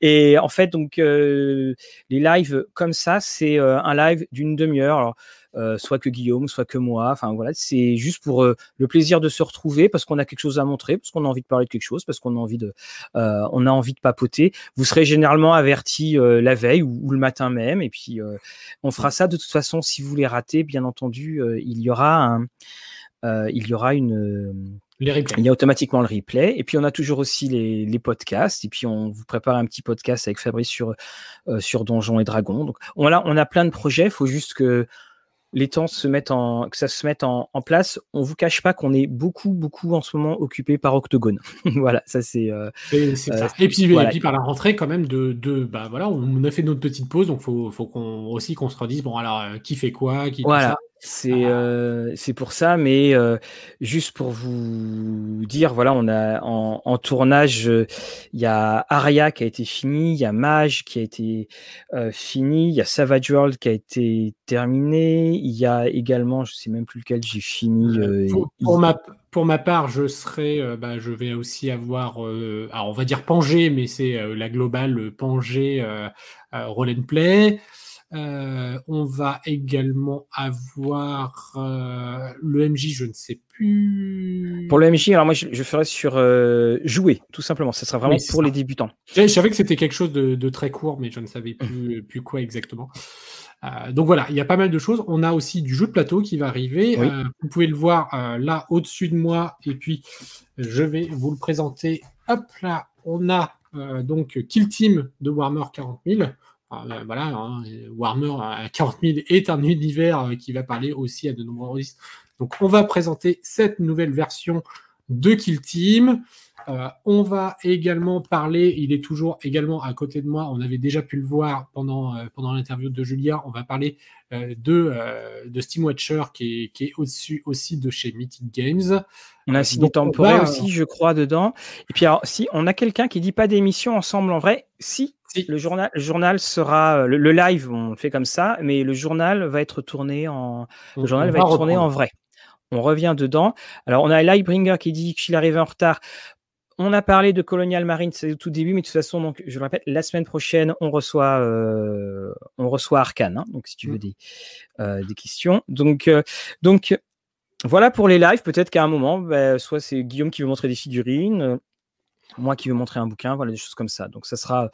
Et en fait, donc euh, les lives comme ça, c'est un live d'une demi-heure. Euh, soit que Guillaume, soit que moi. Enfin voilà, c'est juste pour euh, le plaisir de se retrouver parce qu'on a quelque chose à montrer, parce qu'on a envie de parler de quelque chose, parce qu'on a envie de, euh, on a envie de papoter. Vous serez généralement averti la veille ou, le matin même, et puis on fera ça de toute façon. Si vous les ratez, bien entendu, il y aura un, il y aura une il y a automatiquement le replay. Et puis, on a toujours aussi les, les, podcasts. Et puis, on vous prépare un petit podcast avec Fabrice sur, sur Donjons et Dragons. Donc, on a, on a plein de projets. Il faut juste que les temps se mettent en, que ça se mette en, place. On vous cache pas qu'on est beaucoup, beaucoup en ce moment occupé par Octogone. (laughs) voilà, ça c'est. Euh, euh, et, puis, et, puis, par la rentrée quand même de, de, bah voilà, on a fait notre petite pause, donc faut, faut qu'on aussi qu'on se redise bon alors euh, qui fait quoi, qui voilà. C'est ah. euh, c'est pour ça, mais euh, juste pour vous dire, voilà, on a en, en tournage, euh, il y a Aria qui a été fini, il y a Mage qui a été fini, il y a Savage World qui a été terminé, il y a également, je sais même plus lequel j'ai fini. Pour, pour, ma, pour ma part, je serai, bah, je vais aussi avoir, alors on va dire Pangé, mais c'est la globale Pangé Roll and Play. Euh, on va également avoir euh, le MJ, je ne sais plus. Pour le MJ, alors moi je, ferai sur euh, jouer, tout simplement. Ce sera vraiment pour les débutants. Je, savais que c'était quelque chose de, très court, mais je ne savais plus, plus quoi exactement. donc voilà, il y a pas mal de choses. On a aussi du jeu de plateau qui va arriver. vous pouvez le voir là au-dessus de moi, et puis je vais vous le présenter. Hop là, on a donc Kill Team de Warhammer 40 000. Ah, ben, voilà, hein, Warhammer à 40 000 est un univers euh, qui va parler aussi à de nombreux artistes. Donc, on va présenter cette nouvelle version de Kill Team. Euh, on va également parler, il est toujours également à côté de moi, on avait déjà pu le voir pendant, euh, pendant l'interview de Julia, on va parler de, de Steam Watcher qui est, qui est au-dessus aussi de chez Mythic Games. On a signé temporaire aussi, je crois, dedans. Et puis, alors, si on a quelqu'un qui dit pas d'émission ensemble en vrai, si le journal, le journal sera le, live, on fait comme ça, mais le journal va être tourné en, le journal va, être tourné en vrai. On revient dedans. Alors on a Lightbringer qui dit qu'il arrive en retard. On a parlé de Colonial Marine, c'est au tout début, mais de toute façon, donc je le répète, la semaine prochaine, on reçoit, euh, on reçoit Arkane. Hein, donc si tu veux mm. des, euh, des questions, donc euh, donc voilà pour les lives. Peut-être qu'à un moment, bah, soit c'est Guillaume qui veut montrer des figurines, moi qui veux montrer un bouquin, voilà des choses comme ça. Donc ça sera,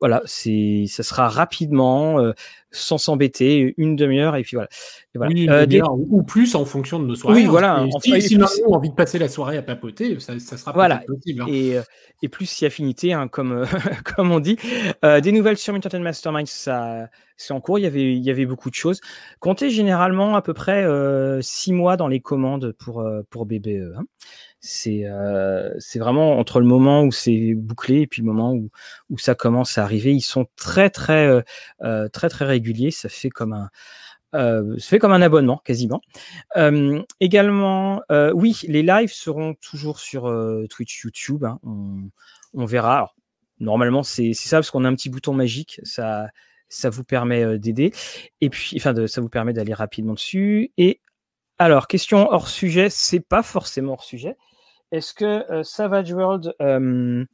voilà, c'est, ça sera rapidement, euh, sans s'embêter, une demi-heure et puis voilà. Oui, euh, ou plus en fonction de nos soirées. Oui, hein. voilà. si, si, nous avons envie de passer la soirée à papoter, ça, ça sera voilà. possible. Hein. Et, euh, et, plus si affinité, hein, comme (laughs) comme on dit. des nouvelles sur Mutant Mastermind, ça, c'est en cours. Il y avait il y avait beaucoup de choses. Comptez généralement à peu près six mois dans les commandes pour pour BBE. Hein c'est euh, c'est vraiment entre le moment où c'est bouclé et puis le moment où, où ça commence à arriver. Ils sont très très euh, euh très très réguliers. Ça fait comme un euh, ça fait comme un abonnement quasiment. Euh, également, oui, les lives seront toujours sur Twitch, YouTube. Hein. On, verra. Normalement, c'est ça parce qu'on a un petit bouton magique. Ça ça vous permet d'aider et puis enfin de, ça vous permet d'aller rapidement dessus et alors, question hors sujet, c'est pas forcément hors sujet. Est-ce que euh, Savage World. Euh,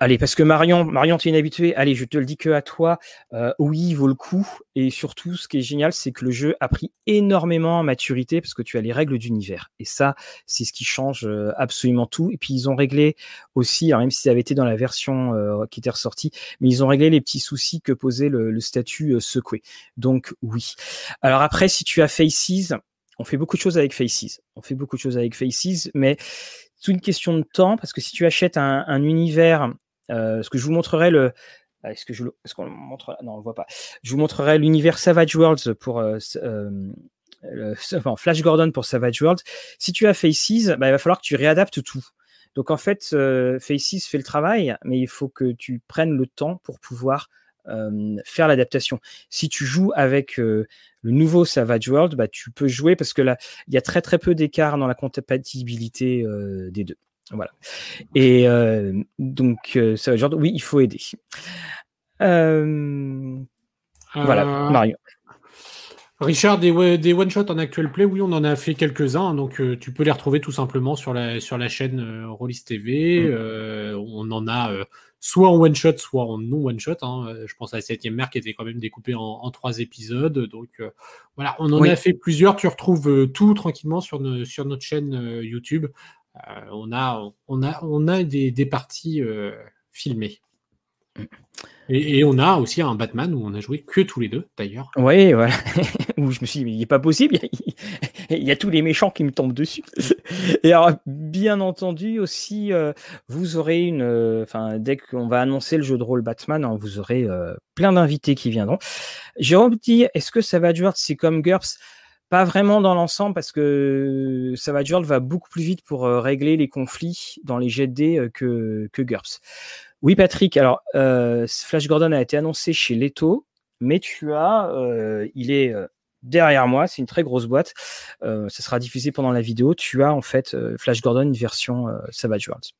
allez, parce que Marion, Marion, tu es inhabituée. Allez, je te le dis que à toi. Euh, oui, il vaut le coup. Et surtout, ce qui est génial, c'est que le jeu a pris énormément en maturité parce que tu as les règles d'univers. Et ça, c'est ce qui change absolument tout. Et puis, ils ont réglé aussi, alors même si ça avait été dans la version qui était ressortie, mais ils ont réglé les petits soucis que posait le, statut secoué. Donc, oui. Alors après, si tu as Faces, on fait beaucoup de choses avec Faces. On fait beaucoup de choses avec Faces, mais c'est une question de temps parce que si tu achètes un, univers, euh, ce que je vous montrerai le, ah, est-ce que je, est-ce qu'on montre, non, on le voit pas. Je vous montrerai l'univers Savage Worlds pour euh, euh, (laughs) Flash Gordon pour Savage Worlds. Si tu as Faces, bah, il va falloir que tu réadaptes tout. Donc en fait, Faces fait le travail, mais il faut que tu prennes le temps pour pouvoir faire l'adaptation. Si tu joues avec le nouveau Savage World, bah, tu peux jouer parce que là, il y a très très peu d'écart dans la compatibilité des deux. Voilà. Et donc, Savage World, oui, il faut aider. voilà, Mario. Richard, des, des one-shots en actual play, oui, on en a fait quelques-uns, donc tu peux les retrouver tout simplement sur la, sur la chaîne euh, Rollis TV. Mmh. on en a soit en one shot, soit en non one shot. Hein. Je pense à la septième mer qui était quand même découpée en, trois épisodes. Donc euh, voilà, on en a fait plusieurs. Tu retrouves euh, tout tranquillement sur, sur notre chaîne euh, YouTube. on, a, on, a, on a des, des parties filmées. Et, on a aussi un Batman où on a joué que tous les deux, d'ailleurs. Oui, voilà. (laughs) où je me suis dit, mais il n'est pas possible, (laughs) il y, a tous les méchants qui me tombent dessus. (laughs) et alors, bien entendu, aussi, euh, vous aurez une. Euh, enfin, dès qu'on va annoncer le jeu de rôle Batman, hein, vous aurez euh, plein d'invités qui viendront. Jérôme dit, est-ce que va jouer c'est comme GURPS pas vraiment dans l'ensemble parce que Savage World va beaucoup plus vite pour régler les conflits dans les jets de que GURPS. Oui, Patrick. Alors, euh, Flash Gordon a été annoncé chez Leto, mais tu as, euh, il est euh, derrière moi. C'est une très grosse boîte. ça sera diffusé pendant la vidéo. Tu as en fait Flash Gordon une version Savage Worlds.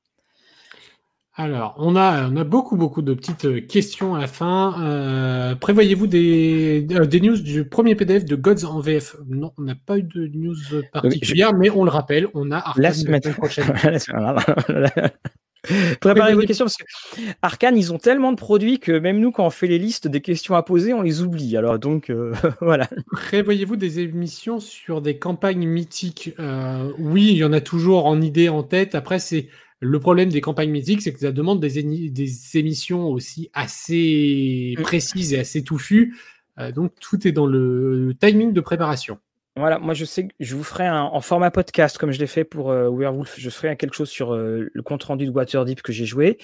Alors, on a, on a beaucoup, beaucoup de petites questions à la fin. Prévoyez-vous des, des news du premier PDF de Gods en VF Non, on n'a pas eu de news particulière, mais on le rappelle, on a la semaine prochaine. (laughs) (laughs) Préparez vos questions parce que Arkane, ils ont tellement de produits que même nous, quand on fait les listes des questions à poser, on les oublie. Alors donc, euh, (laughs) voilà. Prévoyez-vous des émissions sur des campagnes mythiques? Euh, Oui, il y en a toujours en idée, en tête. Après, c'est le problème des campagnes mythiques, c'est que ça demande des, des émissions aussi assez mm. précises et assez touffues. Euh, donc, tout est dans le timing de préparation. Voilà, moi je sais que je vous ferai un, en format podcast comme je l'ai fait pour euh, Werewolf, je ferai quelque chose sur euh, le compte rendu de Waterdeep que j'ai joué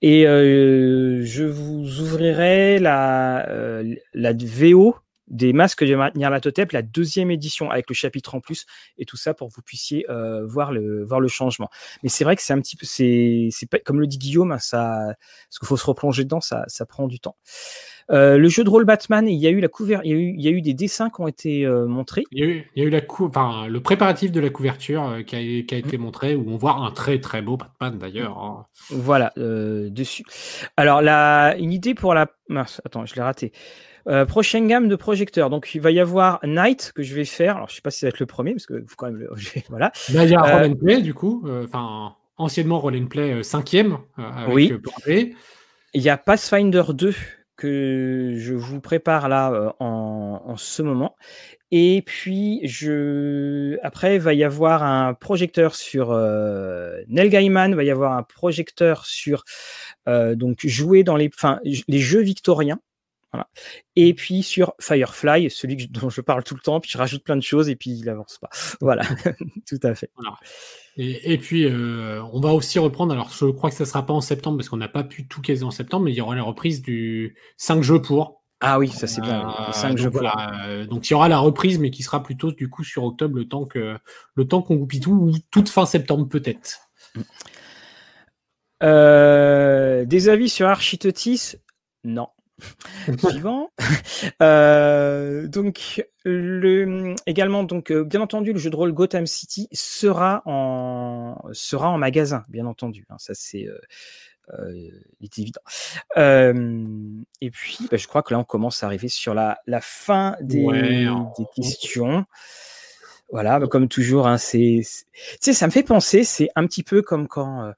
et euh, je vous ouvrirai la, la VO des masques de Nyarlathotep, la deuxième édition avec le chapitre en plus et tout ça pour que vous puissiez voir le voir le changement. Mais c'est vrai que c'est un petit peu c'est c'est comme le dit Guillaume, ça parce qu'il faut se replonger dedans, ça ça prend du temps. Euh, le jeu de rôle Batman, il y a eu la couverture, il, y a eu des dessins qui ont été euh, montrés. Il y a eu, il y a eu la enfin, le préparatif de la couverture euh, qui, a, qui, a, été mm. montré, où on voit un très très beau Batman d'ailleurs. Hein. Voilà, dessus. Alors, la, une idée pour la. attends, je l'ai raté. prochaine gamme de projecteurs. Donc, il va y avoir Night que je vais faire. Alors, je sais pas si ça va être le premier, parce que faut quand même le. (laughs) voilà. Là, il y a Roll and Play, du coup. Enfin, anciennement Roll and Play 5e. avec oui. Il y a Pathfinder 2 que je vous prépare là euh, en, ce moment. Et puis, je... après, il va y avoir un projecteur sur euh, Gaiman, va y avoir un projecteur sur donc jouer dans les, enfin, les jeux victoriens. Et puis sur Firefly, celui dont je parle tout le temps, puis je rajoute plein de choses et puis il avance pas. (laughs) Voilà, (laughs) tout à fait. Et, puis euh, on va aussi reprendre, alors je crois que ça sera pas en septembre parce qu'on n'a pas pu tout caser en septembre, mais il y aura la reprise du 5 jeux pour. Ah oui, ça c'est bien. 5 euh, jeux pour. Euh, donc il y aura la reprise, mais qui sera plutôt du coup sur octobre, le temps que le temps qu'on goupille tout, ou toute fin septembre peut-être. des avis sur Architotis Non. Suivant. (laughs) Euh, donc, le, également, donc, euh, bien entendu, le jeu de rôle Gotham City sera en, sera en magasin, bien entendu. Hein, ça, c'est euh, évident. et puis, bah, je crois que là, on commence à arriver sur la, la fin des, des questions. Voilà, bah, comme toujours, hein, c'est, ça me fait penser, c'est un petit peu comme quand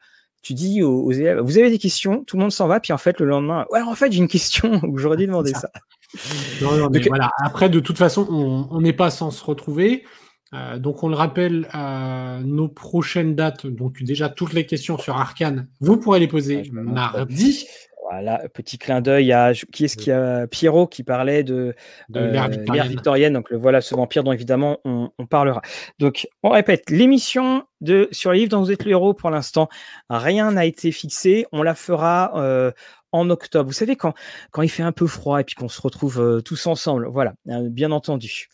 tu dis aux, élèves, vous avez des questions, tout le monde s'en va, puis en fait, le lendemain, ouais, en fait, j'ai une question, (laughs) j'aurais dû demander ça. voilà. Après, de toute façon, on n'est pas sans se retrouver. Euh, donc, on le rappelle, euh, nos prochaines dates, donc déjà toutes les questions sur Arkane, vous pourrez les poser mardi. Voilà, petit clin d'œil à qui est-ce qui a Pierrot qui parlait de, l'ère euh, victorienne. Donc le voilà ce vampire dont évidemment on, parlera. Donc on répète l'émission de sur les livres dont vous êtes le héros pour l'instant rien n'a été fixé. On la fera euh, en octobre. Vous savez quand quand il fait un peu froid et puis qu'on se retrouve euh, tous ensemble. Voilà, bien entendu.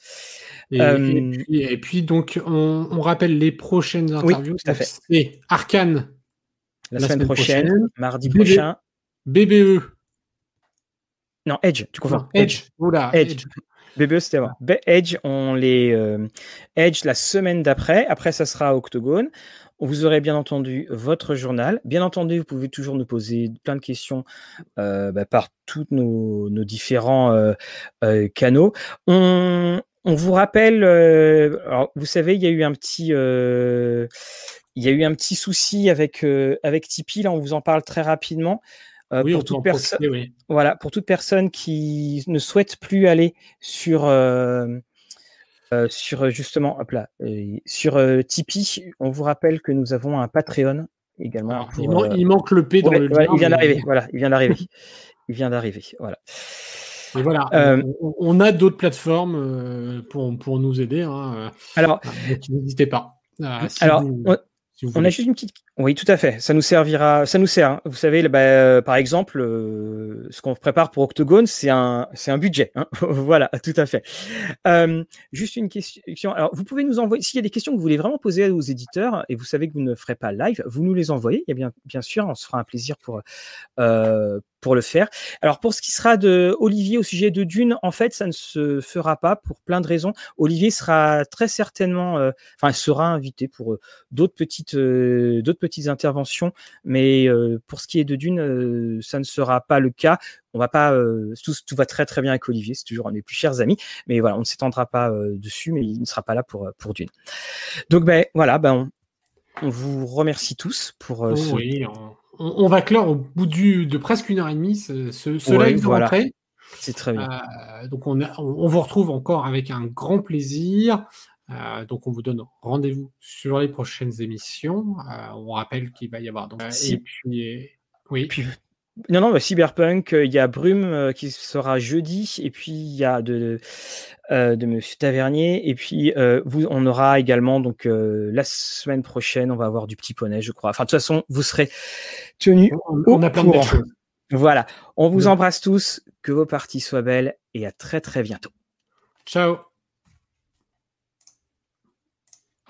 Et, puis, donc on, rappelle les prochaines interviews. Oui, tout à fait. C'est Arkane la, semaine, prochaine, mardi prochain. BBE. Non, Edge, tu comprends Edge. Oula, Edge. BBE, c'était avant. Edge, on les Edge la semaine d'après. Après, ça sera Octogone. Vous aurez bien entendu votre journal. Bien entendu, vous pouvez toujours nous poser plein de questions euh, bah, par tous nos, différents euh, euh, canaux. On, vous rappelle, alors, vous savez, il y a eu un petit, il y a eu un petit souci avec avec Tipeee. Là, on vous en parle très rapidement. Pour toute personne, voilà, pour toute personne qui ne souhaite plus aller sur euh, sur euh, justement, hop là, euh, sur Tipeee, on vous rappelle que nous avons un Patreon également. il, manque le P dans le Il vient d'arriver, voilà, il vient d'arriver. il vient d'arriver, voilà. Et voilà, on, a d'autres plateformes pour, pour nous aider. Hein, alors, n'hésitez pas. alors, on a juste une petite. Oui, tout à fait. Ça nous servira. Ça nous sert. Hein. Vous savez, bah, euh, par exemple, euh, ce qu'on prépare pour Octogone, c'est un, c'est un budget. Hein. (laughs) voilà, tout à fait. Euh, juste une question. Alors, vous pouvez nous envoyer. S'il y a des questions que vous voulez vraiment poser aux éditeurs et vous savez que vous ne ferez pas live, vous nous les envoyez. A bien, bien sûr, on se fera un plaisir pour pour le faire. Alors pour ce qui sera de Olivier au sujet de Dune, en fait, ça ne se fera pas pour plein de raisons. Olivier sera très certainement, euh, enfin, sera invité pour euh, d'autres petites, euh, d'autres petites interventions, mais pour ce qui est de Dune, ça ne sera pas le cas. On va pas, tout, tout, va très très bien avec Olivier, c'est toujours un des plus chers amis, mais voilà, on ne s'étendra pas dessus, mais il ne sera pas là pour pour Dune. Donc ben voilà, ben on, vous remercie tous pour oh ce on, va clore au bout de presque une heure et demie ce, ce, live de rentrée. C'est très bien. Euh, donc on, on, vous retrouve encore avec un grand plaisir. Euh, donc on vous donne rendez-vous sur les prochaines émissions. Euh, on rappelle qu'il va y avoir donc et puis oui. Puis, non, non, bah, Cyberpunk, il y a Brume qui sera jeudi, et puis il y a de, euh, de Monsieur Tavernier. Et puis, euh, vous, on aura également, donc, euh, la semaine prochaine, on va avoir du petit poney, je crois. Enfin, de toute façon, vous serez tenus. On, a plein de choses. Voilà. On vous embrasse tous. Que vos parties soient belles et à très, très bientôt. Ciao.